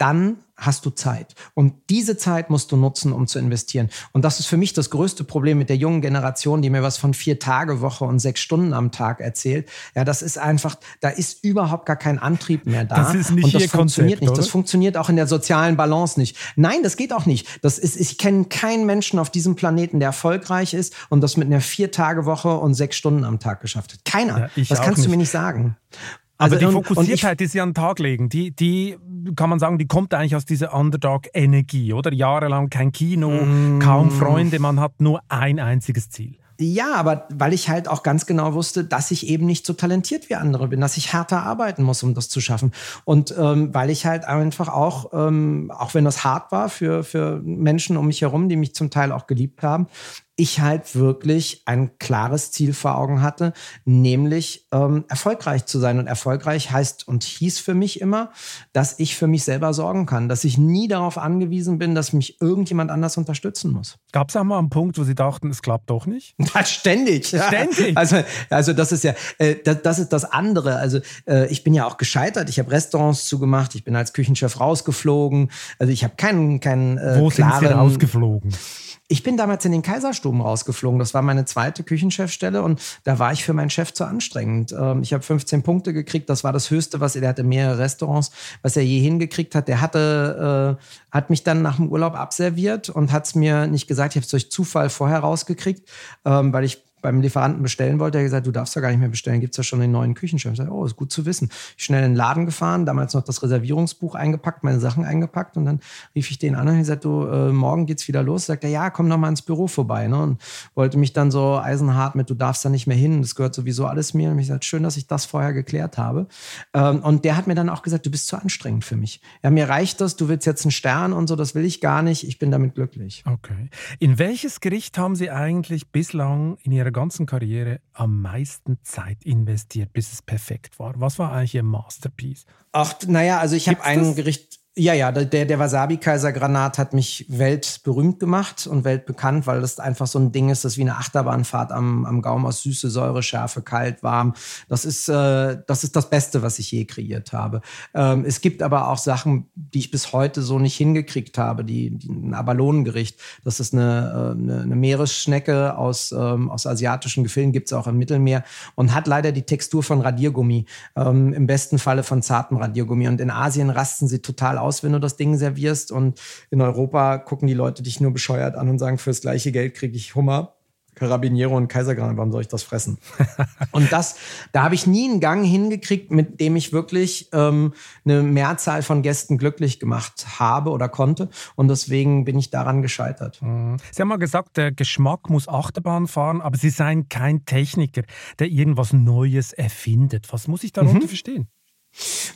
dann hast du Zeit. Und diese Zeit musst du nutzen, um zu investieren. Und das ist für mich das größte Problem mit der jungen Generation, die mir was von vier Tage Woche und sechs Stunden am Tag erzählt. Ja, das ist einfach, da ist überhaupt gar kein Antrieb mehr da. Das ist nicht und das ihr funktioniert Konzept, nicht. Oder? Das funktioniert auch in der sozialen Balance nicht. Nein, das geht auch nicht. Das ist, ich kenne keinen Menschen auf diesem Planeten, der erfolgreich ist und das mit einer vier Tage Woche und sechs Stunden am Tag geschafft hat. Keiner. Ja, das kannst nicht. du mir nicht sagen. Also, Aber die Fokussiertheit, die Sie an den Tag legen, die, die kann man sagen, die kommt eigentlich aus dieser Underdog-Energie, oder? Jahrelang kein Kino, mm. kaum Freunde, man hat nur ein einziges Ziel. Ja, aber weil ich halt auch ganz genau wusste, dass ich eben nicht so talentiert wie andere bin, dass ich härter arbeiten muss, um das zu schaffen. Und ähm, weil ich halt einfach auch, ähm, auch wenn das hart war für, für Menschen um mich herum, die mich zum Teil auch geliebt haben, ich halt wirklich ein klares Ziel vor Augen hatte, nämlich ähm, erfolgreich zu sein. Und erfolgreich heißt und hieß für mich immer, dass ich für mich selber sorgen kann, dass ich nie darauf angewiesen bin, dass mich irgendjemand anders unterstützen muss. Gab es auch mal einen Punkt, wo Sie dachten, es klappt doch nicht? Ja, ständig. Ständig. Also, also das ist ja, äh, das, das, ist das andere. Also äh, ich bin ja auch gescheitert. Ich habe Restaurants zugemacht. Ich bin als Küchenchef rausgeflogen. Also ich habe keinen, keinen äh, Wo klaren, sind Sie rausgeflogen? Ich bin damals in den Kaiserstuben rausgeflogen. Das war meine zweite Küchenchefstelle und da war ich für meinen Chef zu anstrengend. Ähm, ich habe 15 Punkte gekriegt. Das war das Höchste, was er, der hatte mehrere Restaurants, was er je hingekriegt hat. Der hatte, äh, hat mich dann nach dem Urlaub abserviert und hat es mir nicht gesagt. Ich habe es durch Zufall vorher rausgekriegt, ähm, weil ich beim Lieferanten bestellen wollte, er gesagt, du darfst ja gar nicht mehr bestellen, gibt es ja schon den neuen Küchenchef. Ich sage, oh, ist gut zu wissen. Ich schnell in den Laden gefahren, damals noch das Reservierungsbuch eingepackt, meine Sachen eingepackt und dann rief ich den an und ich sagte, du, äh, morgen geht's wieder los. Sagt er, ja, komm noch mal ins Büro vorbei. Ne? Und wollte mich dann so eisenhart mit, du darfst da nicht mehr hin, das gehört sowieso alles mir. Und ich sagte, schön, dass ich das vorher geklärt habe. Ähm, und der hat mir dann auch gesagt, du bist zu anstrengend für mich. Ja, mir reicht das, du willst jetzt einen Stern und so, das will ich gar nicht, ich bin damit glücklich. Okay. In welches Gericht haben Sie eigentlich bislang in Ihrer ganzen Karriere Karriere am meisten Zeit investiert, bis es perfekt war? Was war eigentlich Ihr Masterpiece? Ach, naja, also ich habe ein Gericht ja, ja, der, der Wasabi-Kaiser-Granat hat mich weltberühmt gemacht und weltbekannt, weil das einfach so ein Ding ist, das wie eine Achterbahnfahrt am, am Gaumen aus Süße, Säure, Schärfe, kalt, warm. Das ist, äh, das ist das Beste, was ich je kreiert habe. Ähm, es gibt aber auch Sachen, die ich bis heute so nicht hingekriegt habe. Die, die ein Abalonengericht, das ist eine, äh, eine, eine Meeresschnecke aus, ähm, aus asiatischen Gefilden, gibt es auch im Mittelmeer und hat leider die Textur von Radiergummi, ähm, im besten Falle von zartem Radiergummi. Und in Asien rasten sie total aus, wenn du das Ding servierst. Und in Europa gucken die Leute dich nur bescheuert an und sagen, fürs gleiche Geld kriege ich Hummer. Carabiniero und Kaisergranat, warum soll ich das fressen? und das, da habe ich nie einen Gang hingekriegt, mit dem ich wirklich ähm, eine Mehrzahl von Gästen glücklich gemacht habe oder konnte. Und deswegen bin ich daran gescheitert. Mhm. Sie haben mal gesagt, der Geschmack muss Achterbahn fahren, aber Sie seien kein Techniker, der irgendwas Neues erfindet. Was muss ich darunter mhm. verstehen?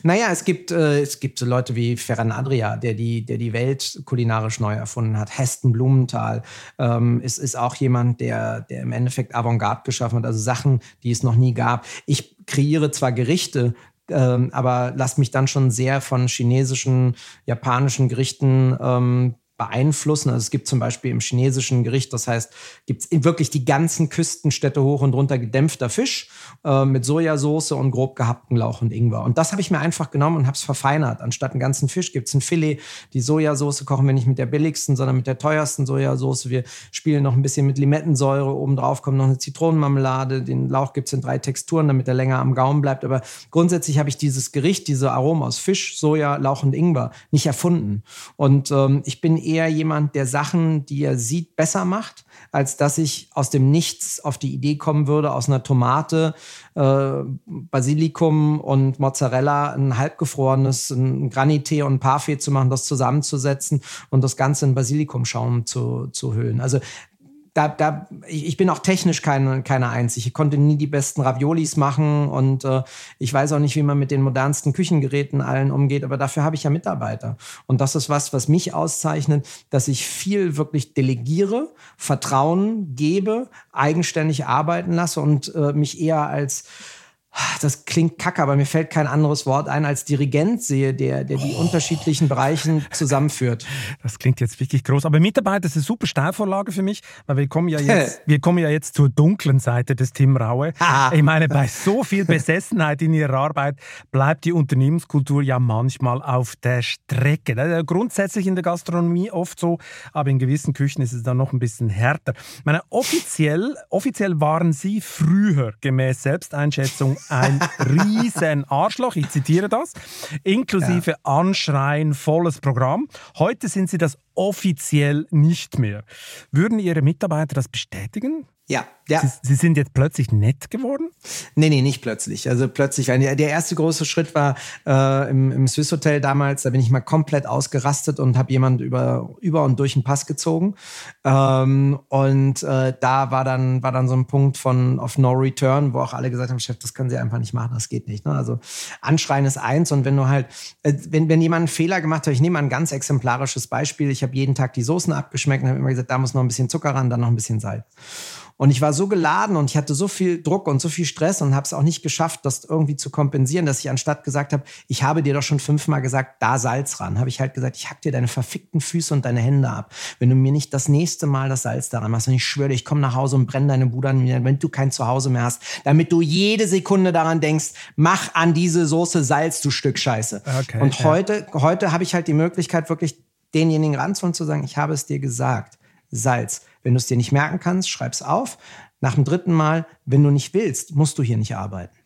Naja, es gibt, äh, es gibt so Leute wie Ferran Adria, der die, der die Welt kulinarisch neu erfunden hat. Heston Blumenthal ähm, ist, ist auch jemand, der, der im Endeffekt Avantgarde geschaffen hat, also Sachen, die es noch nie gab. Ich kreiere zwar Gerichte, ähm, aber lass mich dann schon sehr von chinesischen, japanischen Gerichten ähm, beeinflussen. Also es gibt zum Beispiel im chinesischen Gericht, das heißt, gibt es wirklich die ganzen Küstenstädte hoch und runter gedämpfter Fisch äh, mit Sojasauce und grob gehackten Lauch und Ingwer. Und das habe ich mir einfach genommen und habe es verfeinert. Anstatt einen ganzen Fisch gibt es ein Filet. Die Sojasauce kochen wir nicht mit der billigsten, sondern mit der teuersten Sojasauce. Wir spielen noch ein bisschen mit Limettensäure. Obendrauf kommt noch eine Zitronenmarmelade. Den Lauch gibt es in drei Texturen, damit er länger am Gaumen bleibt. Aber grundsätzlich habe ich dieses Gericht, diese Aromen aus Fisch, Soja, Lauch und Ingwer nicht erfunden. Und ähm, ich bin eher jemand, der Sachen, die er sieht, besser macht, als dass ich aus dem Nichts auf die Idee kommen würde, aus einer Tomate, äh, Basilikum und Mozzarella ein halbgefrorenes, ein Granité und Parfait zu machen, das zusammenzusetzen und das Ganze in Basilikumschaum zu, zu hüllen. Also da, da, ich bin auch technisch keine, keine Eins. Ich konnte nie die besten Raviolis machen und äh, ich weiß auch nicht, wie man mit den modernsten Küchengeräten allen umgeht, aber dafür habe ich ja Mitarbeiter. Und das ist was, was mich auszeichnet, dass ich viel wirklich delegiere, Vertrauen gebe, eigenständig arbeiten lasse und äh, mich eher als das klingt kacke, aber mir fällt kein anderes Wort ein, als Dirigent sehe, der, der die oh. unterschiedlichen Bereichen zusammenführt. Das klingt jetzt wirklich groß. Aber Mitarbeiter ist eine super Steilvorlage für mich, weil wir kommen ja jetzt, wir kommen ja jetzt zur dunklen Seite des Tim Raue. ich meine, bei so viel Besessenheit in ihrer Arbeit bleibt die Unternehmenskultur ja manchmal auf der Strecke. Das ist grundsätzlich in der Gastronomie oft so, aber in gewissen Küchen ist es dann noch ein bisschen härter. Ich meine, offiziell, offiziell waren Sie früher gemäß Selbsteinschätzung ein riesen Arschloch, ich zitiere das, inklusive ja. Anschreien, volles Programm. Heute sind sie das offiziell nicht mehr. Würden Ihre Mitarbeiter das bestätigen? Ja, ja. Sie, Sie, sind jetzt plötzlich nett geworden? Nee, nee, nicht plötzlich. Also plötzlich, der, erste große Schritt war äh, im, im Swiss Hotel damals, da bin ich mal komplett ausgerastet und habe jemand über, über und durch den Pass gezogen. Ähm, und äh, da war dann, war dann so ein Punkt von of no return, wo auch alle gesagt haben, Chef, das können Sie einfach nicht machen, das geht nicht. Ne? Also Anschreien ist eins und wenn du halt, äh, wenn, wenn jemand einen Fehler gemacht hat, ich nehme ein ganz exemplarisches Beispiel, ich habe jeden Tag die Soßen abgeschmeckt und habe immer gesagt, da muss noch ein bisschen Zucker ran, dann noch ein bisschen Salz. Und ich war so geladen und ich hatte so viel Druck und so viel Stress und habe es auch nicht geschafft, das irgendwie zu kompensieren, dass ich anstatt gesagt habe, ich habe dir doch schon fünfmal gesagt, da Salz ran, habe ich halt gesagt, ich hack dir deine verfickten Füße und deine Hände ab, wenn du mir nicht das nächste Mal das Salz daran machst. Und ich schwöre ich komme nach Hause und brenne deine Bude an, wenn du kein Zuhause mehr hast, damit du jede Sekunde daran denkst, mach an diese Soße Salz, du Stück Scheiße. Okay, und ja. heute, heute habe ich halt die Möglichkeit, wirklich denjenigen ranzuholen und zu sagen, ich habe es dir gesagt. Salz. Wenn du es dir nicht merken kannst, schreib es auf. Nach dem dritten Mal, wenn du nicht willst, musst du hier nicht arbeiten.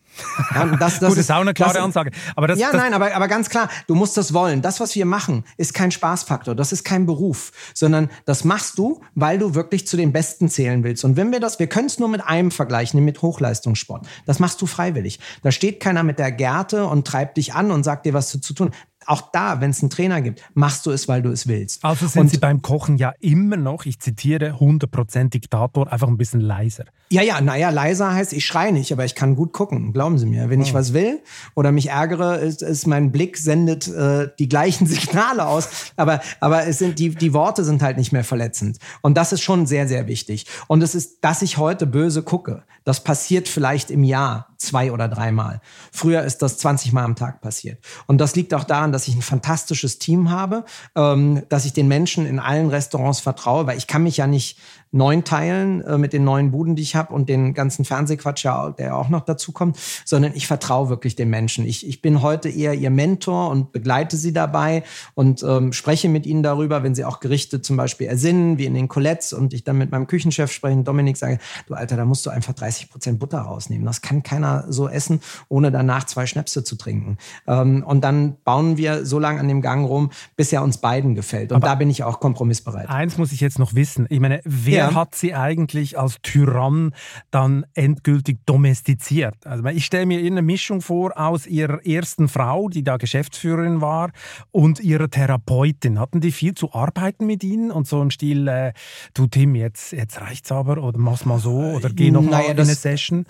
Ja, das, das, Gut, das ist auch eine klare das, Ansage. Aber das, ja, nein, aber, aber ganz klar, du musst das wollen. Das, was wir machen, ist kein Spaßfaktor, das ist kein Beruf, sondern das machst du, weil du wirklich zu den Besten zählen willst. Und wenn wir das, wir können es nur mit einem vergleichen, mit Hochleistungssport. Das machst du freiwillig. Da steht keiner mit der Gerte und treibt dich an und sagt dir, was zu tun auch da, wenn es einen Trainer gibt, machst du es, weil du es willst. Also sind und, Sie beim Kochen ja immer noch, ich zitiere, 100% Diktator, einfach ein bisschen leiser. Ja, ja, naja, leiser heißt, ich schreie nicht, aber ich kann gut gucken, glauben Sie mir. Wenn oh. ich was will oder mich ärgere, ist, ist mein Blick sendet äh, die gleichen Signale aus, aber, aber es sind, die, die Worte sind halt nicht mehr verletzend. Und das ist schon sehr, sehr wichtig. Und es ist, dass ich heute böse gucke. Das passiert vielleicht im Jahr zwei oder dreimal. Früher ist das 20 Mal am Tag passiert. Und das liegt auch daran, dass ich ein fantastisches Team habe, ähm, dass ich den Menschen in allen Restaurants vertraue, weil ich kann mich ja nicht neun teilen äh, mit den neuen Buden, die ich habe und den ganzen Fernsehquatsch, der auch noch dazu kommt, sondern ich vertraue wirklich den Menschen. Ich, ich bin heute eher ihr Mentor und begleite sie dabei und ähm, spreche mit ihnen darüber, wenn sie auch Gerichte zum Beispiel ersinnen, wie in den Colettes und ich dann mit meinem Küchenchef spreche, Dominik sage, du Alter, da musst du einfach 30 Prozent Butter rausnehmen. Das kann keiner so essen, ohne danach zwei Schnäpse zu trinken. Ähm, und dann bauen wir so lange an dem Gang rum, bis er uns beiden gefällt. Und Aber da bin ich auch kompromissbereit. Eins muss ich jetzt noch wissen. Ich meine, wer Wer ja. hat sie eigentlich als Tyrann dann endgültig domestiziert? Also ich stelle mir eine Mischung vor aus ihrer ersten Frau, die da Geschäftsführerin war, und ihrer Therapeutin. Hatten die viel zu arbeiten mit ihnen und so ein Stil, äh, du Tim, jetzt, jetzt reicht's aber oder mach's mal so oder geh noch naja, mal in eine Session?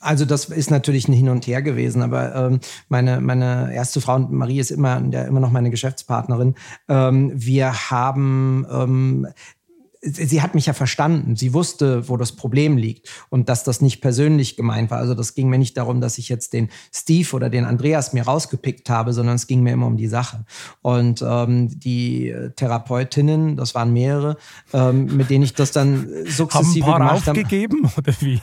Also das ist natürlich ein Hin und Her gewesen, aber ähm, meine, meine erste Frau, Marie ist immer, der, immer noch meine Geschäftspartnerin. Ähm, wir haben ähm, sie hat mich ja verstanden. Sie wusste, wo das Problem liegt und dass das nicht persönlich gemeint war. Also das ging mir nicht darum, dass ich jetzt den Steve oder den Andreas mir rausgepickt habe, sondern es ging mir immer um die Sache. Und ähm, die Therapeutinnen, das waren mehrere, ähm, mit denen ich das dann sukzessive Haben ein paar aufgegeben oder wie?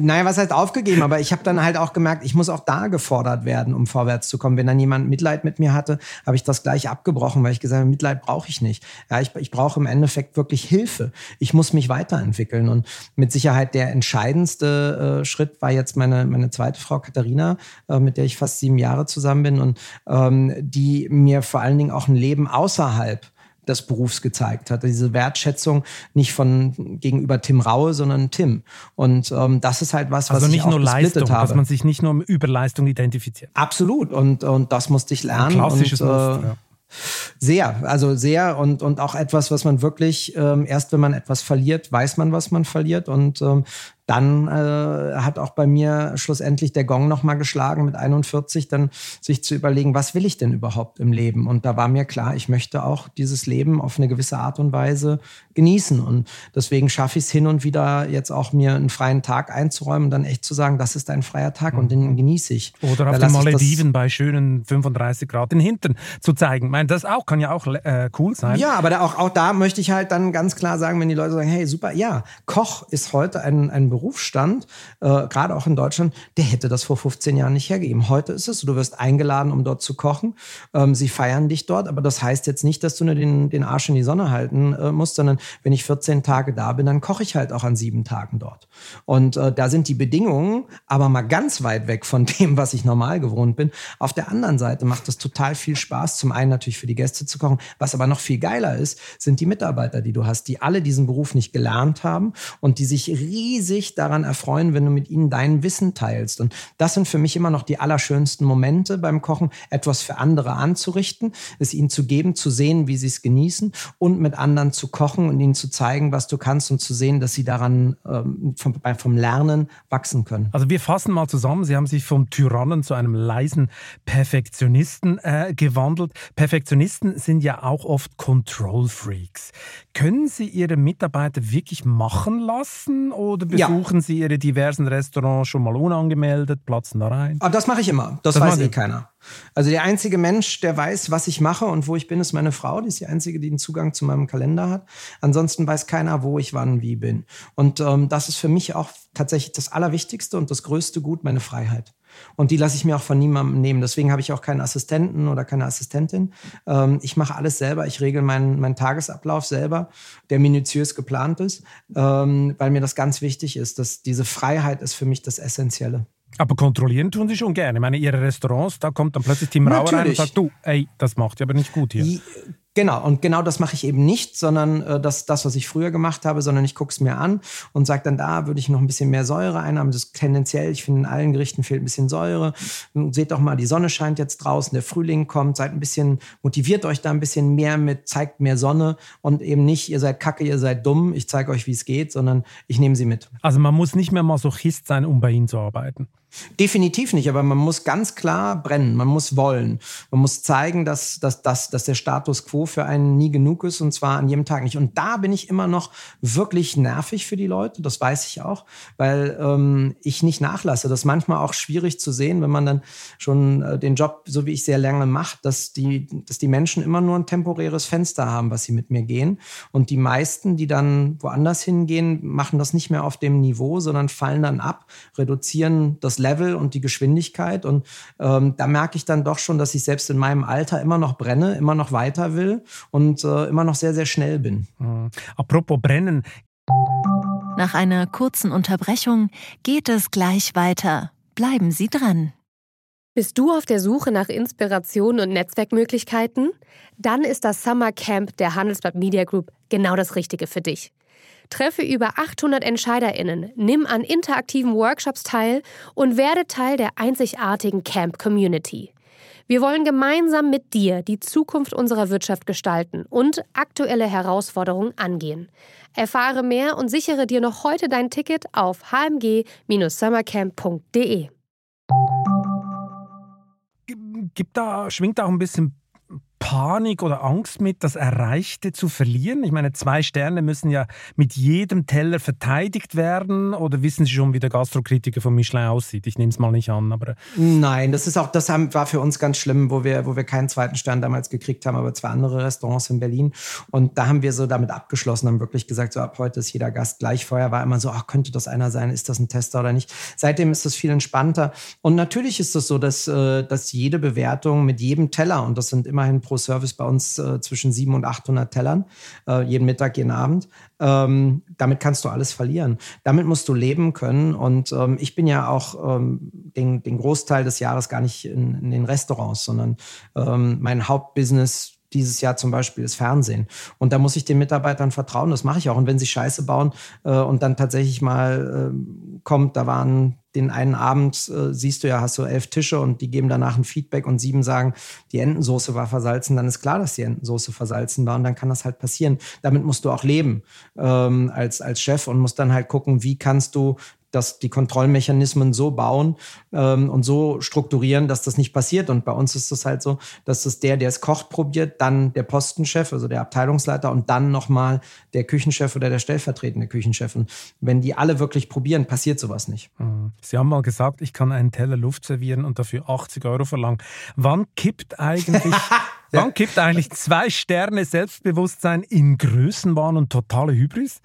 Naja, was heißt aufgegeben? Aber ich habe dann halt auch gemerkt, ich muss auch da gefordert werden, um vorwärts zu kommen. Wenn dann jemand Mitleid mit mir hatte, habe ich das gleich abgebrochen, weil ich gesagt habe, Mitleid brauche ich nicht. Ja, ich, ich brauche im Endeffekt wirklich wirklich Hilfe. Ich muss mich weiterentwickeln. Und mit Sicherheit der entscheidendste äh, Schritt war jetzt meine, meine zweite Frau Katharina, äh, mit der ich fast sieben Jahre zusammen bin und ähm, die mir vor allen Dingen auch ein Leben außerhalb des Berufs gezeigt hat. Diese Wertschätzung nicht von gegenüber Tim Raue, sondern Tim. Und ähm, das ist halt was, was also nicht ich auch nur Leistung, habe. dass man sich nicht nur über Leistung identifiziert. Absolut. Und, und das musste ich lernen. Ein klassisches und, äh, Muster, ja. Sehr, also sehr und, und auch etwas, was man wirklich, ähm, erst wenn man etwas verliert, weiß man, was man verliert. Und ähm, dann äh, hat auch bei mir schlussendlich der Gong nochmal geschlagen mit 41, dann sich zu überlegen, was will ich denn überhaupt im Leben? Und da war mir klar, ich möchte auch dieses Leben auf eine gewisse Art und Weise genießen. Und deswegen schaffe ich es hin und wieder jetzt auch mir einen freien Tag einzuräumen und dann echt zu sagen, das ist ein freier Tag und den genieße ich. Oder auf den Malediven bei schönen 35 Grad den Hintern zu zeigen. Ich meine, das auch kann ja auch äh, cool sein. Ja, aber da auch, auch da möchte ich halt dann ganz klar sagen, wenn die Leute sagen, hey, super, ja, Koch ist heute ein, ein Beruf, Berufsstand, äh, gerade auch in Deutschland, der hätte das vor 15 Jahren nicht hergegeben. Heute ist es, du wirst eingeladen, um dort zu kochen. Ähm, sie feiern dich dort, aber das heißt jetzt nicht, dass du nur den, den Arsch in die Sonne halten äh, musst, sondern wenn ich 14 Tage da bin, dann koche ich halt auch an sieben Tagen dort. Und äh, da sind die Bedingungen aber mal ganz weit weg von dem, was ich normal gewohnt bin. Auf der anderen Seite macht es total viel Spaß, zum einen natürlich für die Gäste zu kochen, was aber noch viel geiler ist, sind die Mitarbeiter, die du hast, die alle diesen Beruf nicht gelernt haben und die sich riesig daran erfreuen, wenn du mit ihnen dein Wissen teilst. Und das sind für mich immer noch die allerschönsten Momente beim Kochen, etwas für andere anzurichten, es ihnen zu geben, zu sehen, wie sie es genießen und mit anderen zu kochen und ihnen zu zeigen, was du kannst und zu sehen, dass sie daran ähm, vom, vom Lernen wachsen können. Also wir fassen mal zusammen. Sie haben sich vom Tyrannen zu einem leisen Perfektionisten äh, gewandelt. Perfektionisten sind ja auch oft Control Freaks. Können Sie Ihre Mitarbeiter wirklich machen lassen oder besuchen ja. Sie Ihre diversen Restaurants schon mal unangemeldet, platzen da rein? Aber das mache ich immer. Das, das weiß eh keiner. Also der einzige Mensch, der weiß, was ich mache und wo ich bin, ist meine Frau. Die ist die einzige, die den Zugang zu meinem Kalender hat. Ansonsten weiß keiner, wo ich wann wie bin. Und ähm, das ist für mich auch tatsächlich das Allerwichtigste und das größte Gut, meine Freiheit. Und die lasse ich mir auch von niemandem nehmen. Deswegen habe ich auch keinen Assistenten oder keine Assistentin. Ähm, ich mache alles selber. Ich regel meinen, meinen Tagesablauf selber, der minutiös geplant ist, ähm, weil mir das ganz wichtig ist. Dass diese Freiheit ist für mich das Essentielle. Aber kontrollieren tun Sie schon gerne. Ich meine, Ihre Restaurants, da kommt dann plötzlich Tim Rauer rein und sagt, du, ey, das macht ihr aber nicht gut hier. Genau, und genau das mache ich eben nicht, sondern äh, das, das, was ich früher gemacht habe, sondern ich gucke es mir an und sage dann, da würde ich noch ein bisschen mehr Säure einhaben. Das ist tendenziell, ich finde, in allen Gerichten fehlt ein bisschen Säure. Und seht doch mal, die Sonne scheint jetzt draußen, der Frühling kommt, seid ein bisschen, motiviert euch da ein bisschen mehr mit, zeigt mehr Sonne und eben nicht, ihr seid kacke, ihr seid dumm, ich zeige euch, wie es geht, sondern ich nehme sie mit. Also man muss nicht mehr Masochist sein, um bei Ihnen zu arbeiten. Definitiv nicht, aber man muss ganz klar brennen, man muss wollen. Man muss zeigen, dass, dass, dass, dass der Status quo für einen nie genug ist und zwar an jedem Tag nicht. Und da bin ich immer noch wirklich nervig für die Leute, das weiß ich auch, weil ähm, ich nicht nachlasse. Das ist manchmal auch schwierig zu sehen, wenn man dann schon äh, den Job, so wie ich sehr lange mache, dass die, dass die Menschen immer nur ein temporäres Fenster haben, was sie mit mir gehen. Und die meisten, die dann woanders hingehen, machen das nicht mehr auf dem Niveau, sondern fallen dann ab, reduzieren das Level und die Geschwindigkeit. Und ähm, da merke ich dann doch schon, dass ich selbst in meinem Alter immer noch brenne, immer noch weiter will und äh, immer noch sehr, sehr schnell bin. Mhm. Apropos brennen. Nach einer kurzen Unterbrechung geht es gleich weiter. Bleiben Sie dran. Bist du auf der Suche nach Inspiration und Netzwerkmöglichkeiten? Dann ist das Summer Camp der Handelsblatt Media Group genau das Richtige für dich. Treffe über 800 EntscheiderInnen, nimm an interaktiven Workshops teil und werde Teil der einzigartigen Camp Community. Wir wollen gemeinsam mit dir die Zukunft unserer Wirtschaft gestalten und aktuelle Herausforderungen angehen. Erfahre mehr und sichere dir noch heute dein Ticket auf hmg-summercamp.de. Gibt da, schwingt da auch ein bisschen Panik oder Angst mit, das Erreichte zu verlieren? Ich meine, zwei Sterne müssen ja mit jedem Teller verteidigt werden. Oder wissen Sie schon, wie der Gastrokritiker von Michelin aussieht? Ich nehme es mal nicht an, aber. Nein, das ist auch, das war für uns ganz schlimm, wo wir, wo wir keinen zweiten Stern damals gekriegt haben, aber zwei andere Restaurants in Berlin. Und da haben wir so damit abgeschlossen, haben wirklich gesagt, so ab heute ist jeder Gast gleich. Vorher war immer so, ach, könnte das einer sein? Ist das ein Tester oder nicht? Seitdem ist das viel entspannter. Und natürlich ist es das so, dass, äh, dass jede Bewertung mit jedem Teller, und das sind immerhin pro Service bei uns äh, zwischen 700 und 800 Tellern, äh, jeden Mittag, jeden Abend. Ähm, damit kannst du alles verlieren. Damit musst du leben können. Und ähm, ich bin ja auch ähm, den, den, Großteil des Jahres gar nicht in, in den Restaurants, sondern ähm, mein Hauptbusiness dieses Jahr zum Beispiel ist Fernsehen. Und da muss ich den Mitarbeitern vertrauen. Das mache ich auch. Und wenn sie Scheiße bauen äh, und dann tatsächlich mal äh, kommt, da waren den einen Abend, äh, siehst du ja, hast du elf Tische und die geben danach ein Feedback und sieben sagen, die Entensoße war versalzen, dann ist klar, dass die Entensoße versalzen war und dann kann das halt passieren. Damit musst du auch leben ähm, als, als Chef und musst dann halt gucken, wie kannst du dass die Kontrollmechanismen so bauen ähm, und so strukturieren, dass das nicht passiert. Und bei uns ist es halt so, dass es der, der es kocht, probiert, dann der Postenchef, also der Abteilungsleiter und dann nochmal der Küchenchef oder der stellvertretende Küchenchef. Und wenn die alle wirklich probieren, passiert sowas nicht. Mhm. Sie haben mal gesagt, ich kann einen Teller Luft servieren und dafür 80 Euro verlangen. Wann kippt eigentlich... Wann kippt eigentlich zwei Sterne Selbstbewusstsein in Größenwahn und totale Hybris?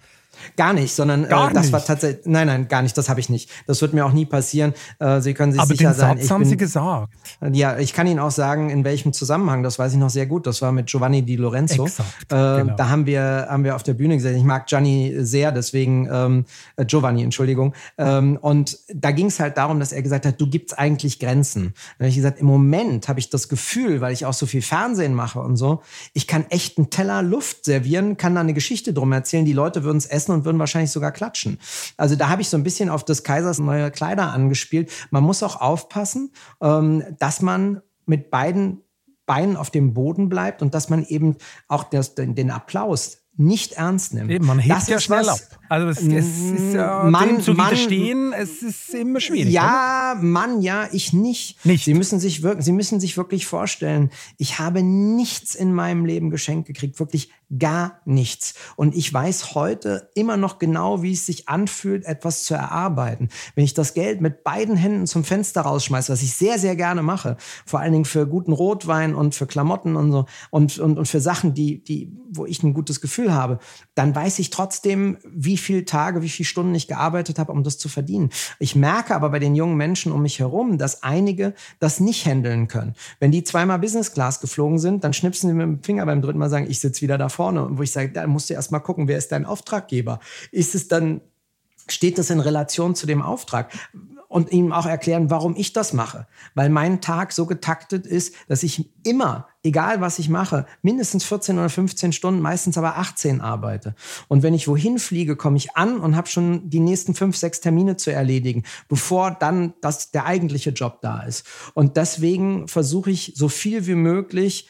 Gar nicht, sondern gar äh, das nicht. war tatsächlich. Nein, nein, gar nicht. Das habe ich nicht. Das wird mir auch nie passieren. Äh, Sie können sich Aber sicher den sein. Satz haben bin, Sie gesagt. Ja, ich kann Ihnen auch sagen, in welchem Zusammenhang. Das weiß ich noch sehr gut. Das war mit Giovanni Di Lorenzo. Exakt, äh, genau. Da haben wir haben wir auf der Bühne gesehen. Ich mag Gianni sehr, deswegen ähm, äh, Giovanni, Entschuldigung. Ähm, und da ging es halt darum, dass er gesagt hat, du gibt's eigentlich Grenzen. Da habe ich gesagt, im Moment habe ich das Gefühl, weil ich auch so viel Fernsehen mache und so, ich kann echt einen Teller Luft servieren, kann da eine Geschichte drum erzählen. Die Leute würden es essen und würden wahrscheinlich sogar klatschen. Also da habe ich so ein bisschen auf des Kaisers neue Kleider angespielt. Man muss auch aufpassen, ähm, dass man mit beiden Beinen auf dem Boden bleibt und dass man eben auch das, den Applaus nicht ernst nimmt. Eben, man hebt Das ja schnell was- ab. Also es, es ist ja Mann, dem zu Mann- widerstehen, es ist immer schwierig. oder? Ja, Mann, ja, ich nicht. Nicht. Sie müssen sich wirklich, Sie müssen sich wirklich vorstellen, ich habe nichts in meinem Leben geschenkt gekriegt, wirklich gar nichts. Und ich weiß heute immer noch genau, wie es sich anfühlt, etwas zu erarbeiten. Wenn ich das Geld mit beiden Händen zum Fenster rausschmeiße, was ich sehr, sehr gerne mache, vor allen Dingen für guten Rotwein und für Klamotten und so und, und, und für Sachen, die, die, wo ich ein gutes Gefühl habe, dann weiß ich trotzdem, wie viele Tage, wie viele Stunden ich gearbeitet habe, um das zu verdienen. Ich merke aber bei den jungen Menschen um mich herum, dass einige das nicht handeln können. Wenn die zweimal Business Class geflogen sind, dann schnipsen sie mit dem Finger beim dritten Mal sagen, ich sitze wieder da vorne. Und wo ich sage, da musst du erst mal gucken, wer ist dein Auftraggeber? Ist es dann steht das in Relation zu dem Auftrag und ihm auch erklären, warum ich das mache. Weil mein Tag so getaktet ist, dass ich immer, egal was ich mache, mindestens 14 oder 15 Stunden, meistens aber 18 arbeite. Und wenn ich wohin fliege, komme ich an und habe schon die nächsten fünf, sechs Termine zu erledigen, bevor dann das, der eigentliche Job da ist. Und deswegen versuche ich so viel wie möglich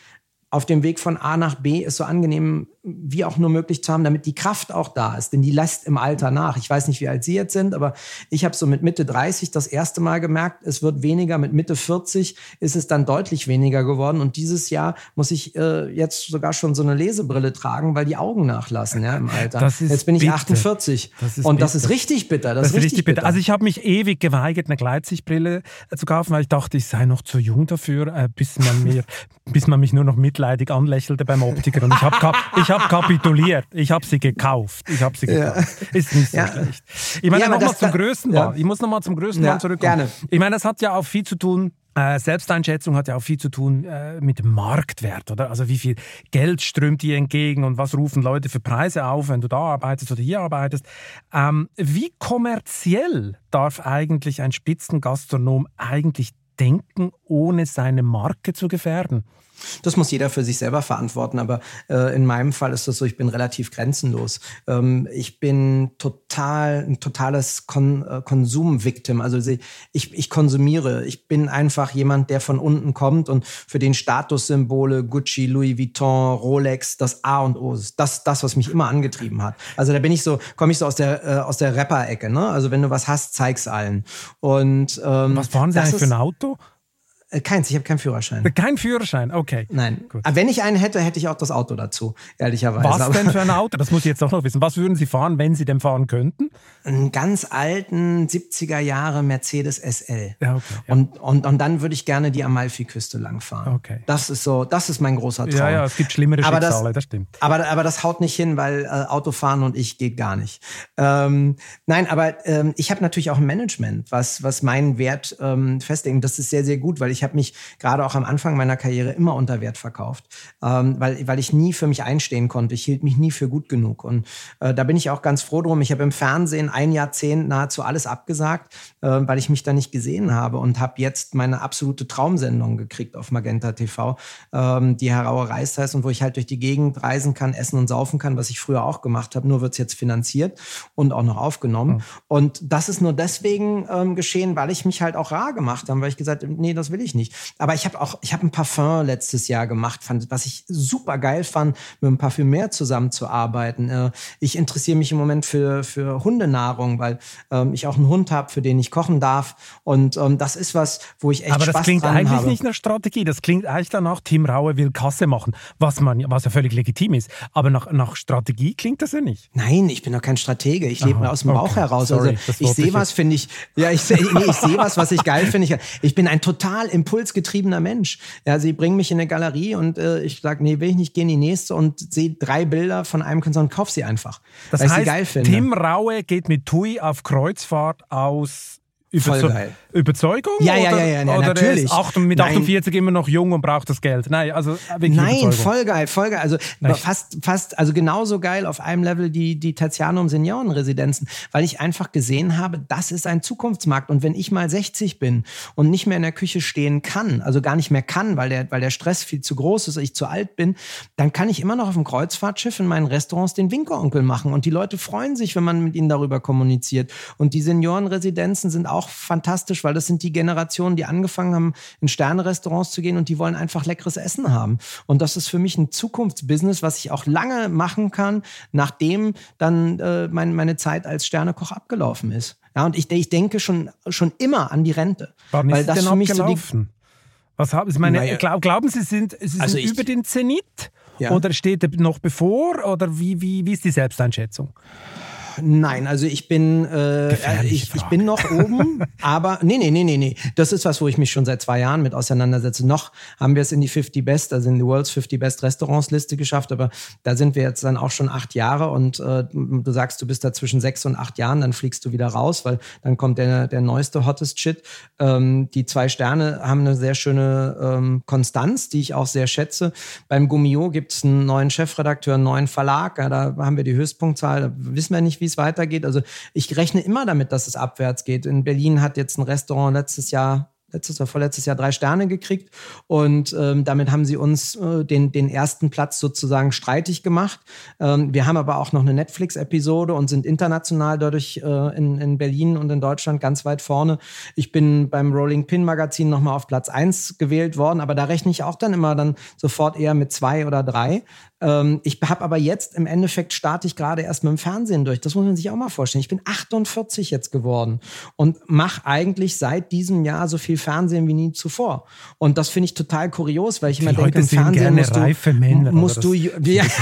auf dem Weg von A nach B es so angenehm wie auch nur möglich zu haben, damit die Kraft auch da ist. Denn die lässt im Alter nach. Ich weiß nicht, wie alt Sie jetzt sind, aber ich habe so mit Mitte 30 das erste Mal gemerkt, es wird weniger. Mit Mitte 40 ist es dann deutlich weniger geworden. Und dieses Jahr muss ich äh, jetzt sogar schon so eine Lesebrille tragen, weil die Augen nachlassen ja, im Alter. Das ist jetzt bin ich bitter. 48. Das ist und das bitter. ist richtig bitter. Das, Das ist richtig bitter. Also ich habe mich ewig geweigert, eine Gleitsichtbrille äh, zu kaufen, weil ich dachte, ich sei noch zu jung dafür, äh, bis man mir, bis man mich nur noch mitleidig anlächelte beim Optiker. Und ich habe ich hab kapituliert. Ich habe sie gekauft. Ich habe sie gekauft. Ist nicht so Ja. schlecht. Ich meine, Ja, nochmal zum Größenwahn. ja. Ich muss nochmal zum Größenwahn Ja, zurückkommen. gerne. Ich meine, das hat ja auch viel zu tun. Äh, Selbsteinschätzung hat ja auch viel zu tun äh, mit dem Marktwert, oder? Also wie viel Geld strömt dir entgegen und was rufen Leute für Preise auf, wenn du da arbeitest oder hier arbeitest. Ähm, wie kommerziell darf eigentlich ein Spitzengastronom eigentlich denken, ohne seine Marke zu gefährden? Das muss jeder für sich selber verantworten, aber äh, in meinem Fall ist das so, ich bin relativ grenzenlos. Ähm, ich bin total, ein totales Kon äh, Konsumvictim. Also ich, ich konsumiere. Ich bin einfach jemand, der von unten kommt und für den Statussymbole Gucci, Louis Vuitton, Rolex das A und O ist. Das, das, was mich immer angetrieben hat. Also da bin ich so, komme ich so aus der, äh, aus der Rapper-Ecke. Ne? Also wenn du was hast, zeig's allen. Und ähm, Was fahren Sie eigentlich für ein Auto? Äh, Keins, ich habe keinen Führerschein. Kein Führerschein, okay. Nein. Gut. Aber wenn ich einen hätte, hätte ich auch das Auto dazu, ehrlicherweise. Was Aber denn für ein Auto? Das muss ich jetzt doch noch wissen. Was würden Sie fahren, wenn Sie denn fahren könnten? Einen ganz alten 70er Jahre Mercedes SL. Ja, okay, ja. Und, und, und dann würde ich gerne die Amalfiküste langfahren. Okay. Das ist so, das ist mein großer Traum. Ja, ja, es gibt schlimmere Aber das- Schicksale, das, stimmt. Aber, aber das haut nicht hin, weil äh, Autofahren und ich geht gar nicht. Ähm, nein, aber ähm, ich habe natürlich auch ein Management, was, was meinen Wert ähm, festlegt. Das ist sehr, sehr gut, weil ich habe mich gerade auch am Anfang meiner Karriere immer unter Wert verkauft, ähm, weil, weil ich nie für mich einstehen konnte. Ich hielt mich nie für gut genug. Und äh, da bin ich auch ganz froh drum. Ich habe im Fernsehen ein Jahrzehnt nahezu alles abgesagt, äh, weil ich mich da nicht gesehen habe und habe jetzt meine absolute Traumsendung gekriegt auf Magenta TV, ähm, die Heraue Reis heißt und wo ich halt durch die Gegend reisen kann, essen und saufen kann, was ich früher auch gemacht habe. Nur wird es jetzt finanziert und auch noch aufgenommen. Und das ist nur deswegen ähm, geschehen, weil ich mich halt auch rar gemacht habe, weil ich gesagt habe, nee, das will ich nicht. Aber ich habe auch, ich habe ein Parfum letztes Jahr gemacht, fand, was ich super geil fand, mit einem Parfümer zusammenzuarbeiten. Äh, ich interessiere mich im Moment für, für Hundenahrung, weil ähm, ich auch einen Hund habe, für den ich kochen darf. Und ähm, das ist was, wo ich echt Aber das Spaß klingt dran eigentlich habe. nicht nach Strategie. Das klingt eigentlich danach, Tim Raue will Kasse machen, was, man, was ja völlig legitim ist. Aber nach, nach Strategie klingt das ja nicht. Nein, ich bin doch kein Stratege. Ich lebe aus dem Bauch okay. heraus. Sorry, also das ich sehe was, finde ich. Ja, ich, nee, ich sehe was, was ich geil finde. Ich, ich bin ein total impulsgetriebener Mensch. Ja, sie bringen mich in eine Galerie und äh, ich sage, nee, will ich nicht, gehe in die nächste und sehe drei Bilder von einem Künstler und kauf sie einfach. Das heißt, Tim Raue geht mit Tui auf Kreuzfahrt aus Überze Überzeugung? Ja, ja, ja, ja, ja oder natürlich. Ist mit 48 Nein. immer noch jung und braucht das Geld. Nein, also Nein, voll geil, voll geil. Also Echt? fast, fast, also genauso geil auf einem Level die, die Tertianum Seniorenresidenzen, weil ich einfach gesehen habe, das ist ein Zukunftsmarkt. Und wenn ich mal 60 bin und nicht mehr in der Küche stehen kann, also gar nicht mehr kann, weil der, weil der Stress viel zu groß ist, ich zu alt bin, dann kann ich immer noch auf dem Kreuzfahrtschiff in meinen Restaurants den Winkeronkel machen. Und die Leute freuen sich, wenn man mit ihnen darüber kommuniziert. Und die Seniorenresidenzen sind auch fantastisch, weil das sind die Generationen, die angefangen haben, in Sterne-Restaurants zu gehen und die wollen einfach leckeres Essen haben. Und das ist für mich ein Zukunftsbusiness, was ich auch lange machen kann, nachdem dann äh, mein, meine Zeit als Sternekoch abgelaufen ist. Ja, und ich, ich denke schon, schon immer an die Rente. Wann weil das denn für mich abgelaufen? so die, was haben Sie? Meine, naja. glaub, glauben Sie, sind, Sie sind also über den Zenit? Ja. Oder steht er noch bevor? Oder wie, wie, wie ist die Selbsteinschätzung? Nein, also ich bin, äh, ich, ich, bin noch oben, aber nee, nee, nee, nee, nee. Das ist was, wo ich mich schon seit zwei Jahren mit auseinandersetze. Noch haben wir es in die 50 Best, also in die World's 50 Best Restaurants Liste geschafft, aber da sind wir jetzt dann auch schon acht Jahre und äh, du sagst, du bist da zwischen sechs und acht Jahren, dann fliegst du wieder raus, weil dann kommt der, der neueste Hottest Shit. Ähm, die zwei Sterne haben eine sehr schöne ähm, Konstanz, die ich auch sehr schätze. Beim Gummio gibt es einen neuen Chefredakteur, einen neuen Verlag, ja, da haben wir die Höchstpunktzahl, da wissen wir nicht, wie wie es weitergeht. Also ich rechne immer damit, dass es abwärts geht. In Berlin hat jetzt ein Restaurant letztes Jahr letztes oder vorletztes Jahr drei Sterne gekriegt und ähm, damit haben sie uns äh, den, den ersten Platz sozusagen streitig gemacht. Ähm, wir haben aber auch noch eine Netflix-Episode und sind international dadurch äh, in, in Berlin und in Deutschland ganz weit vorne. Ich bin beim Rolling Pin Magazin nochmal auf Platz eins gewählt worden, aber da rechne ich auch dann immer dann sofort eher mit zwei oder drei. Ähm, ich habe aber jetzt im Endeffekt starte ich gerade erst mit dem Fernsehen durch. Das muss man sich auch mal vorstellen. Ich bin 48 jetzt geworden und mache eigentlich seit diesem Jahr so viel Fernsehen wie nie zuvor. Und das finde ich total kurios, weil ich immer denke, im Fernsehen musst du, Männer, musst du, ja.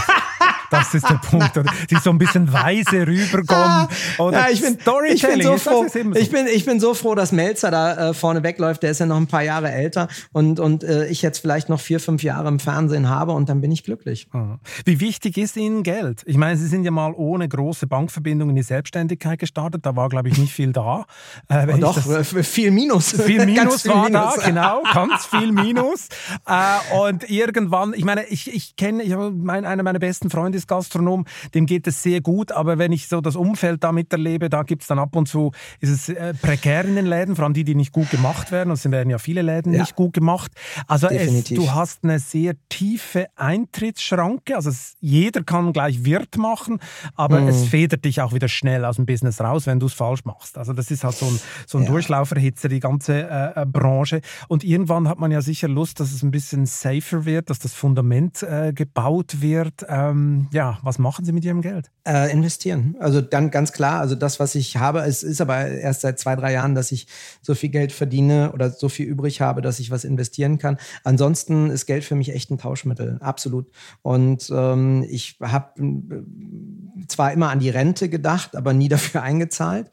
Das ist der Punkt. Oder sie so ein bisschen weise rüberkommen. Oder ja, ich bin, ich bin so froh. Ich bin, ich bin so froh, dass Melzer da äh, vorne wegläuft. Der ist ja noch ein paar Jahre älter und, und äh, ich jetzt vielleicht noch vier, fünf Jahre im Fernsehen habe und dann bin ich glücklich. Ah. Wie wichtig ist Ihnen Geld? Ich meine, Sie sind ja mal ohne große Bankverbindung in die Selbstständigkeit gestartet. Da war, glaube ich, nicht viel da. Äh, Doch, das, äh, viel Minus. Viel Minus war viel da, genau. Ganz viel Minus. äh, und irgendwann, ich meine, ich, ich kenne, ich mein, einer meiner besten Freunde ist Gastronom, dem geht es sehr gut, aber wenn ich so das Umfeld da miterlebe, da gibt es dann ab und zu, ist es äh, prekär in den Läden, vor allem die, die nicht gut gemacht werden, und es werden ja viele Läden ja. nicht gut gemacht. Also es, du hast eine sehr tiefe Eintrittsschranke, also es, jeder kann gleich Wirt machen, aber mhm. es federt dich auch wieder schnell aus dem Business raus, wenn du es falsch machst. Also das ist halt so ein, so ein ja. Durchlauferhitzer, die ganze äh, äh, Branche. Und irgendwann hat man ja sicher Lust, dass es ein bisschen safer wird, dass das Fundament äh, gebaut wird. Ähm, ja, was machen Sie mit Ihrem Geld? Äh, investieren. Also dann ganz klar, also das, was ich habe, es ist aber erst seit zwei, drei Jahren, dass ich so viel Geld verdiene oder so viel übrig habe, dass ich was investieren kann. Ansonsten ist Geld für mich echt ein Tauschmittel, absolut. Und ähm, ich habe äh, zwar immer an die Rente gedacht, aber nie dafür eingezahlt.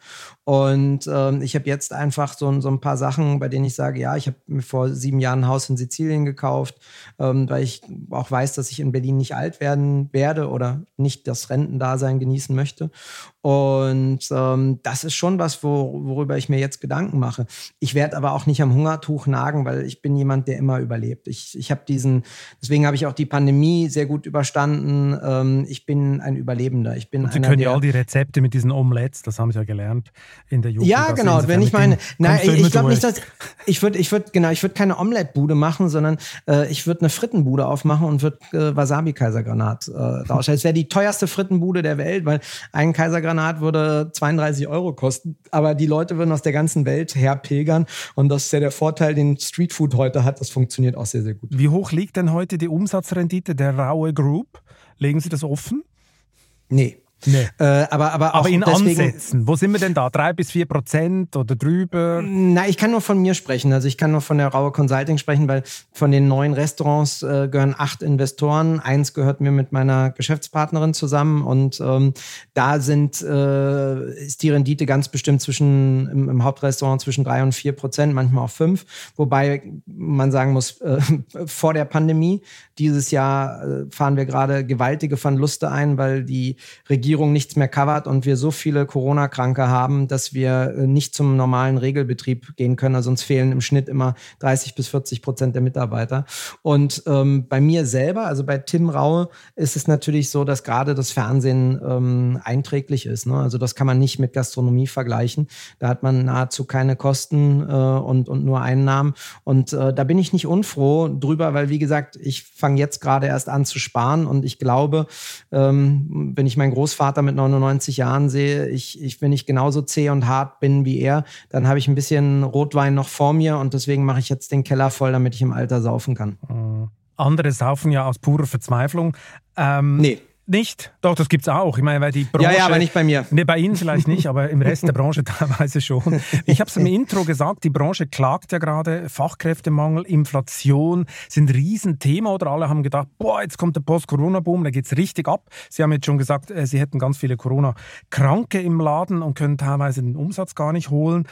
Und ähm, ich habe jetzt einfach so, so ein paar Sachen, bei denen ich sage, ja, ich habe mir vor sieben Jahren ein Haus in Sizilien gekauft, ähm, weil ich auch weiß, dass ich in Berlin nicht alt werden werde oder nicht das Rentendasein genießen möchte. Und ähm, das ist schon was, wo, worüber ich mir jetzt Gedanken mache. Ich werde aber auch nicht am Hungertuch nagen, weil ich bin jemand, der immer überlebt. Ich, ich habe diesen, deswegen habe ich auch die Pandemie sehr gut überstanden. Ähm, ich bin ein Überlebender. Ich bin Und Sie einer, können ja all die Rezepte mit diesen Omelettes, das haben Sie ja gelernt in der Jugend. Ja, genau. Wenn ich meine, nein, ich, glaube nicht, dass ich würde, ich würde, genau, ich würde keine Omelette-Bude machen, sondern äh, ich würde eine Frittenbude aufmachen und würde äh, Wasabi-Kaisergranat äh, rausstellen. Es wäre die teuerste Frittenbude der Welt, weil ein Kaisergranat Granat würde 32 Euro kosten, aber die Leute würden aus der ganzen Welt herpilgern und das ist ja der Vorteil, den Streetfood heute hat. Das funktioniert auch sehr, sehr gut. Wie hoch liegt denn heute die Umsatzrendite der Raue Group? Legen Sie das offen? Nee. Nee. Äh, aber, aber, aber in deswegen, Ansätzen, wo sind wir denn da? Drei bis vier Prozent oder drüber? Na, ich kann nur von mir sprechen. Also ich kann nur von der Raue Consulting sprechen, weil von den neuen Restaurants äh, gehören acht Investoren. Eins gehört mir mit meiner Geschäftspartnerin zusammen und ähm, da sind, äh, ist die Rendite ganz bestimmt zwischen im, im, Hauptrestaurant zwischen drei und vier Prozent, manchmal auch fünf. Wobei man sagen muss, äh, vor der Pandemie, dieses Jahr äh, fahren wir gerade gewaltige Verluste ein, weil die Regierung nichts mehr covert und wir so viele Corona-Kranke haben, dass wir äh, nicht zum normalen Regelbetrieb gehen können. Also uns fehlen im Schnitt immer 30 bis 40 Prozent der Mitarbeiter. Und ähm, bei mir selber, also bei Tim Raue, ist es natürlich so, dass gerade das Fernsehen ähm, einträglich ist. Ne? Also das kann man nicht mit Gastronomie vergleichen. Da hat man nahezu keine Kosten äh, und, und nur Einnahmen. Und äh, da bin ich nicht unfroh drüber, weil wie gesagt, ich fange jetzt gerade erst an zu sparen und ich glaube, ähm, wenn ich meinen Großvater mit 99 Jahren sehe, ich, ich, wenn ich genauso zäh und hart bin wie er, dann habe ich ein bisschen Rotwein noch vor mir und deswegen mache ich jetzt den Keller voll, damit ich im Alter saufen kann. Mhm. Andere saufen ja aus purer Verzweiflung. Ähm, nee. Nicht? Doch, das gibt es auch. Ich meine, weil die Branche. Ja, ja, aber nicht bei mir. Nee, bei Ihnen vielleicht nicht, aber im Rest der Branche teilweise schon. Ich habe es im Intro gesagt, die Branche klagt ja gerade. Fachkräftemangel, Inflation sind ein Riesenthema oder alle haben gedacht, boah, jetzt kommt der Post-Corona-Boom, da geht es richtig ab. Sie haben jetzt schon gesagt, äh, Sie hätten ganz viele Corona-Kranke im Laden und können teilweise den Umsatz gar nicht holen.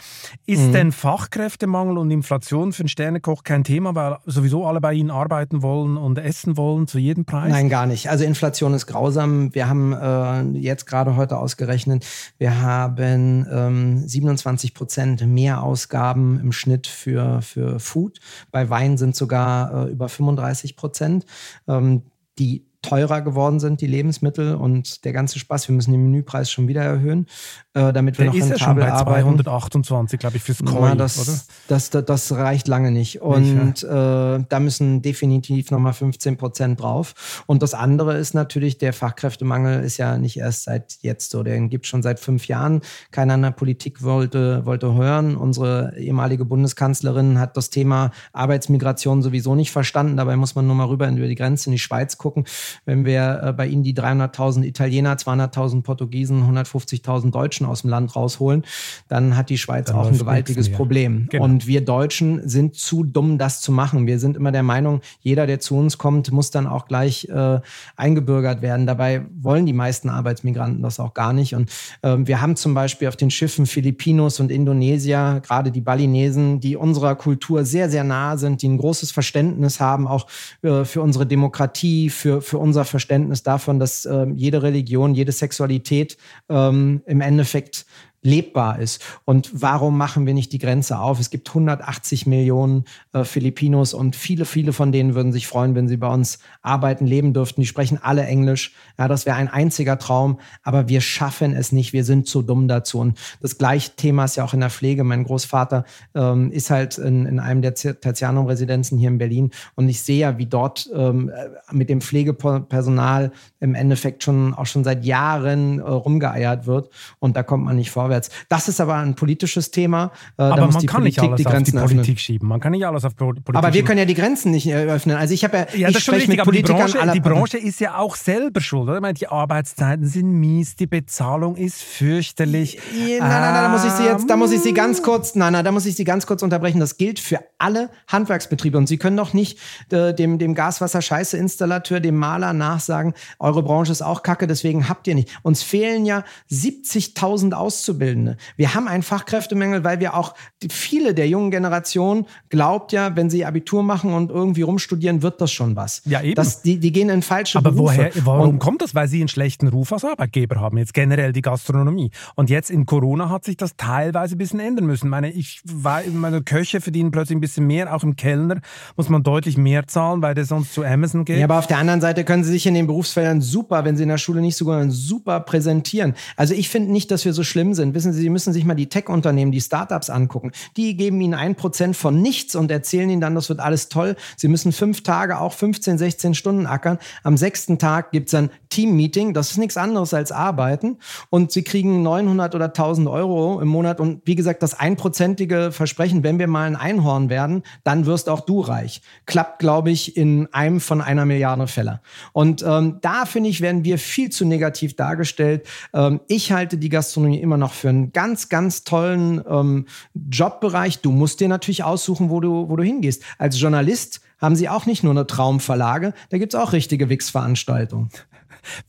Ist mhm. denn Fachkräftemangel und Inflation für einen Sternekoch kein Thema, weil sowieso alle bei Ihnen arbeiten wollen und essen wollen zu jedem Preis? Nein, gar nicht. Also Inflation ist grausam grausam. Wir haben äh, jetzt gerade heute ausgerechnet, wir haben ähm, 27 Prozent mehr Ausgaben im Schnitt für, für Food. Bei Wein sind sogar äh, über 35 Prozent. Ähm, die teurer geworden sind, die Lebensmittel und der ganze Spaß. Wir müssen den Menüpreis schon wieder erhöhen, äh, damit wir der noch ist rentabel ja schon bei 228, glaube ich, fürs Koi, das, oder? Das, das, das, reicht lange nicht. Und ja. äh, da müssen definitiv nochmal 15 Prozent drauf. Und das andere ist natürlich, der Fachkräftemangel ist ja nicht erst seit jetzt so. Den gibt schon seit fünf Jahren. Keiner in der Politik wollte, wollte hören. Unsere ehemalige Bundeskanzlerin hat das Thema Arbeitsmigration sowieso nicht verstanden. Dabei muss man nur mal rüber über die Grenze in die Schweiz gucken wenn wir äh, bei ihnen die 300.000 Italiener, 200.000 Portugiesen, 150.000 Deutschen aus dem Land rausholen, dann hat die Schweiz dann auch ein gewaltiges Problem. Genau. Und wir Deutschen sind zu dumm, das zu machen. Wir sind immer der Meinung, jeder, der zu uns kommt, muss dann auch gleich äh, eingebürgert werden. Dabei wollen die meisten Arbeitsmigranten das auch gar nicht. Und äh, wir haben zum Beispiel auf den Schiffen Filipinos und Indonesier, gerade die Balinesen, die unserer Kultur sehr, sehr nahe sind, die ein großes Verständnis haben, auch äh, für unsere Demokratie, für, für unser Verständnis davon, dass äh, jede Religion, jede Sexualität ähm, im Endeffekt lebbar ist. Und warum machen wir nicht die Grenze auf? Es gibt 180 Millionen äh, Filipinos und viele, viele von denen würden sich freuen, wenn sie bei uns arbeiten, leben dürften. Die sprechen alle Englisch. Ja, das wäre ein einziger Traum, aber wir schaffen es nicht. Wir sind zu dumm dazu. Und das gleiche Thema ist ja auch in der Pflege. Mein Großvater ähm, ist halt in, in einem der Tertianum-Residenzen hier in Berlin und ich sehe ja, wie dort ähm, mit dem Pflegepersonal im Endeffekt schon auch schon seit Jahren äh, rumgeeiert wird und da kommt man nicht vor vorwärts. Das ist aber ein politisches Thema. Äh, aber man kann Politik nicht alles die auf die Politik öffnen. schieben. Man kann nicht alles auf Politik Aber wir schieben. können ja die Grenzen nicht öffnen. Also ich habe ja, ja, ich spreche mit Politikern die Branche, die Branche ist ja auch selber schuld. Oder? Ich meine, die Arbeitszeiten sind mies, die Bezahlung ist fürchterlich. Nein, nein, nein, da muss ich Sie jetzt, da muss ich Sie ganz kurz, nein, nein, da muss ich Sie ganz kurz unterbrechen. Das gilt für alle Handwerksbetriebe und Sie können doch nicht äh, dem, dem Gaswasser-Scheiße-Installateur, dem Maler nachsagen, eure Branche ist auch kacke, deswegen habt ihr nicht. Uns fehlen ja 70.000 Auszubildende. Auszubildende. Wir haben einen Fachkräftemangel, weil wir auch viele der jungen Generation glaubt ja, wenn sie Abitur machen und irgendwie rumstudieren, wird das schon was. Ja, eben. Das, die, die gehen in falsche Aber Berufe. woher, warum und, kommt das? Weil sie einen schlechten Ruf als Arbeitgeber haben, jetzt generell die Gastronomie. Und jetzt in Corona hat sich das teilweise ein bisschen ändern müssen. Meine, ich war, meine Köche verdienen plötzlich ein bisschen mehr, auch im Kellner muss man deutlich mehr zahlen, weil der sonst zu Amazon geht. Ja, aber auf der anderen Seite können sie sich in den Berufsfeldern super, wenn sie in der Schule nicht so gut sind, super präsentieren. Also ich finde nicht, dass wir so schlimm sind sind. Wissen Sie, Sie müssen sich mal die Tech-Unternehmen, die Startups angucken. Die geben Ihnen ein Prozent von nichts und erzählen Ihnen dann, das wird alles toll. Sie müssen fünf Tage, auch 15, 16 Stunden ackern. Am sechsten Tag gibt's ein Team-Meeting. Das ist nichts anderes als arbeiten. Und Sie kriegen 900 oder 1000 Euro im Monat. Und wie gesagt, das einprozentige Versprechen, wenn wir mal ein Einhorn werden, dann wirst auch du reich. Klappt, glaube ich, in einem von einer Milliarde Fälle. Und ähm, da, finde ich, werden wir viel zu negativ dargestellt. Ähm, ich halte die Gastronomie immer noch für einen ganz, ganz tollen ähm, Jobbereich. Du musst dir natürlich aussuchen, wo du, wo du hingehst. Als Journalist haben sie auch nicht nur eine Traumverlage, da gibt es auch richtige Wix-Veranstaltungen.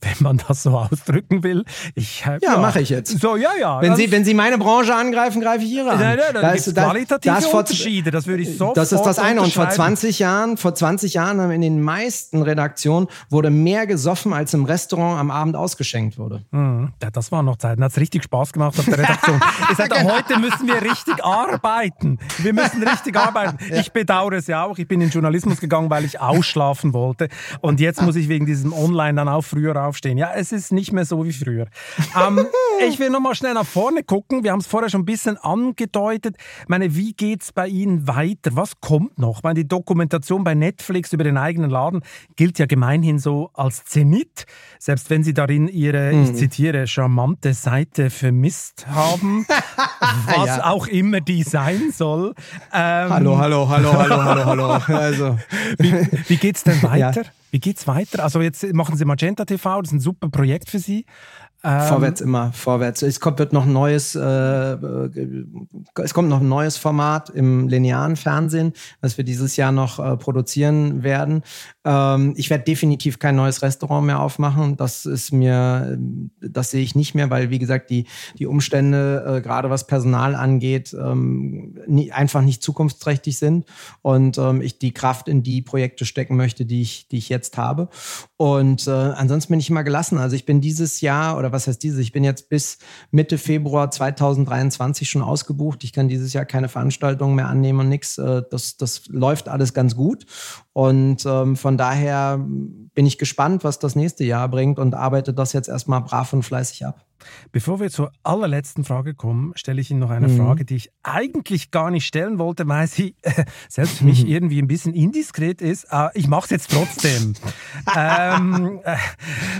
Wenn man das so ausdrücken will. Ich, ja, ja mache ich jetzt. So, ja, ja. Wenn Sie, wenn Sie meine Branche angreifen, greife ich Ihre an. Nein, nein, da, qualitative das Unterschiede, das würde ich sofort Das ist das eine. Und vor 20 Jahren, vor 20 Jahren haben in den meisten Redaktionen wurde mehr gesoffen, als im Restaurant am Abend ausgeschenkt wurde. Mhm. Ja, das waren noch Zeiten. Hat es richtig Spaß gemacht auf der Redaktion. ich sagte, genau. heute müssen wir richtig arbeiten. Wir müssen richtig arbeiten. ja. Ich bedauere es ja auch. Ich bin in Journalismus gegangen, weil ich ausschlafen wollte. Und jetzt muss ich wegen diesem Online dann auch früher früher aufstehen. Ja, es ist nicht mehr so wie früher. ähm, ich will noch mal schnell nach vorne gucken. Wir haben es vorher schon ein bisschen angedeutet. Ich meine, wie geht's bei Ihnen weiter? Was kommt noch? Ich meine, die Dokumentation bei Netflix über den eigenen Laden gilt ja gemeinhin so als Zenit. Selbst wenn Sie darin Ihre, mhm. ich zitiere, charmante Seite vermisst haben, was ja. auch immer die sein soll. Ähm, hallo, hallo, hallo, hallo, hallo, hallo. Also. Wie, wie geht's denn weiter? Ja. Wie geht's weiter? Also jetzt machen Sie Magenta TV, das ist ein super Projekt für Sie. Ähm, vorwärts immer, vorwärts. Es kommt wird noch ein neues, äh, äh, es kommt noch ein neues Format im linearen Fernsehen, was wir dieses Jahr noch äh, produzieren werden. Ähm, ich werde definitiv kein neues Restaurant mehr aufmachen. Das ist mir, das sehe ich nicht mehr, weil wie gesagt die die Umstände äh, gerade was Personal angeht ähm, nie, einfach nicht zukunftsträchtig sind und ähm, ich die Kraft in die Projekte stecken möchte, die ich die ich jetzt habe. Und äh, ansonsten bin ich immer gelassen. Also ich bin dieses Jahr oder was heißt dieses? Ich bin jetzt bis Mitte Februar 2023 schon ausgebucht. Ich kann dieses Jahr keine Veranstaltungen mehr annehmen und nichts. Äh, das, das läuft alles ganz gut. Und ähm, von daher bin ich gespannt, was das nächste Jahr bringt und arbeite das jetzt erstmal brav und fleißig ab. Bevor wir zur allerletzten Frage kommen, stelle ich Ihnen noch eine mhm. Frage, die ich eigentlich gar nicht stellen wollte, weil sie äh, selbst für mich irgendwie ein bisschen indiskret ist. Äh, ich mache es jetzt trotzdem. ähm, äh,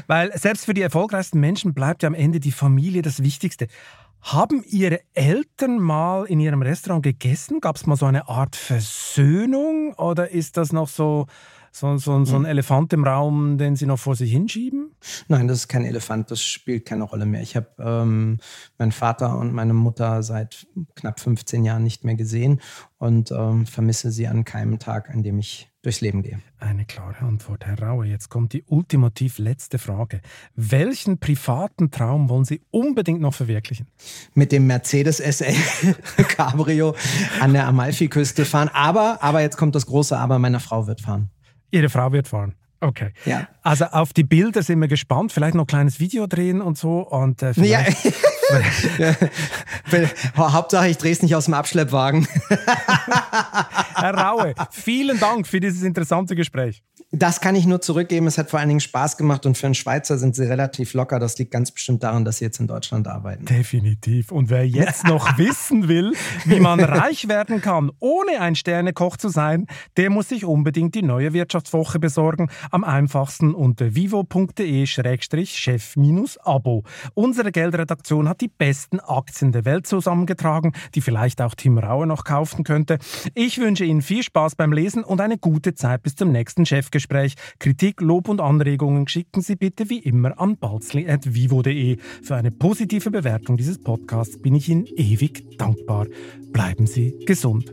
weil selbst für die erfolgreichsten Menschen bleibt ja am Ende die Familie das Wichtigste. Haben Ihre Eltern mal in Ihrem Restaurant gegessen? Gab es mal so eine Art Versöhnung oder ist das noch so so, so, so ein hm. Elefant im Raum, den Sie noch vor sich hinschieben? Nein, das ist kein Elefant, das spielt keine Rolle mehr. Ich habe ähm, meinen Vater und meine Mutter seit knapp 15 Jahren nicht mehr gesehen und ähm, vermisse sie an keinem Tag, an dem ich durchs Leben gehe. Eine klare Antwort, Herr Raue. Jetzt kommt die ultimativ letzte Frage. Welchen privaten Traum wollen Sie unbedingt noch verwirklichen? Mit dem Mercedes SL Cabrio an der Amalfiküste fahren. Aber, aber jetzt kommt das große Aber, meine Frau wird fahren. Ihre Frau wird fahren. Okay. Ja. Also auf die Bilder sind wir gespannt. Vielleicht noch ein kleines Video drehen und so. Und, äh, ja. ja. Hauptsache, ich drehe es nicht aus dem Abschleppwagen. Herr Raue, vielen Dank für dieses interessante Gespräch. Das kann ich nur zurückgeben. Es hat vor allen Dingen Spaß gemacht und für einen Schweizer sind sie relativ locker. Das liegt ganz bestimmt daran, dass sie jetzt in Deutschland arbeiten. Definitiv. Und wer jetzt noch wissen will, wie man reich werden kann, ohne ein Sternekoch zu sein, der muss sich unbedingt die neue Wirtschaftswoche besorgen. Am einfachsten unter vivo.de-chef-abo. Unsere Geldredaktion hat die besten Aktien der Welt zusammengetragen, die vielleicht auch Tim Raue noch kaufen könnte. Ich wünsche Ihnen viel Spaß beim Lesen und eine gute Zeit bis zum nächsten Chefgespräch. Gespräch. Kritik, Lob und Anregungen schicken Sie bitte wie immer an balzli.vivo.de. Für eine positive Bewertung dieses Podcasts bin ich Ihnen ewig dankbar. Bleiben Sie gesund.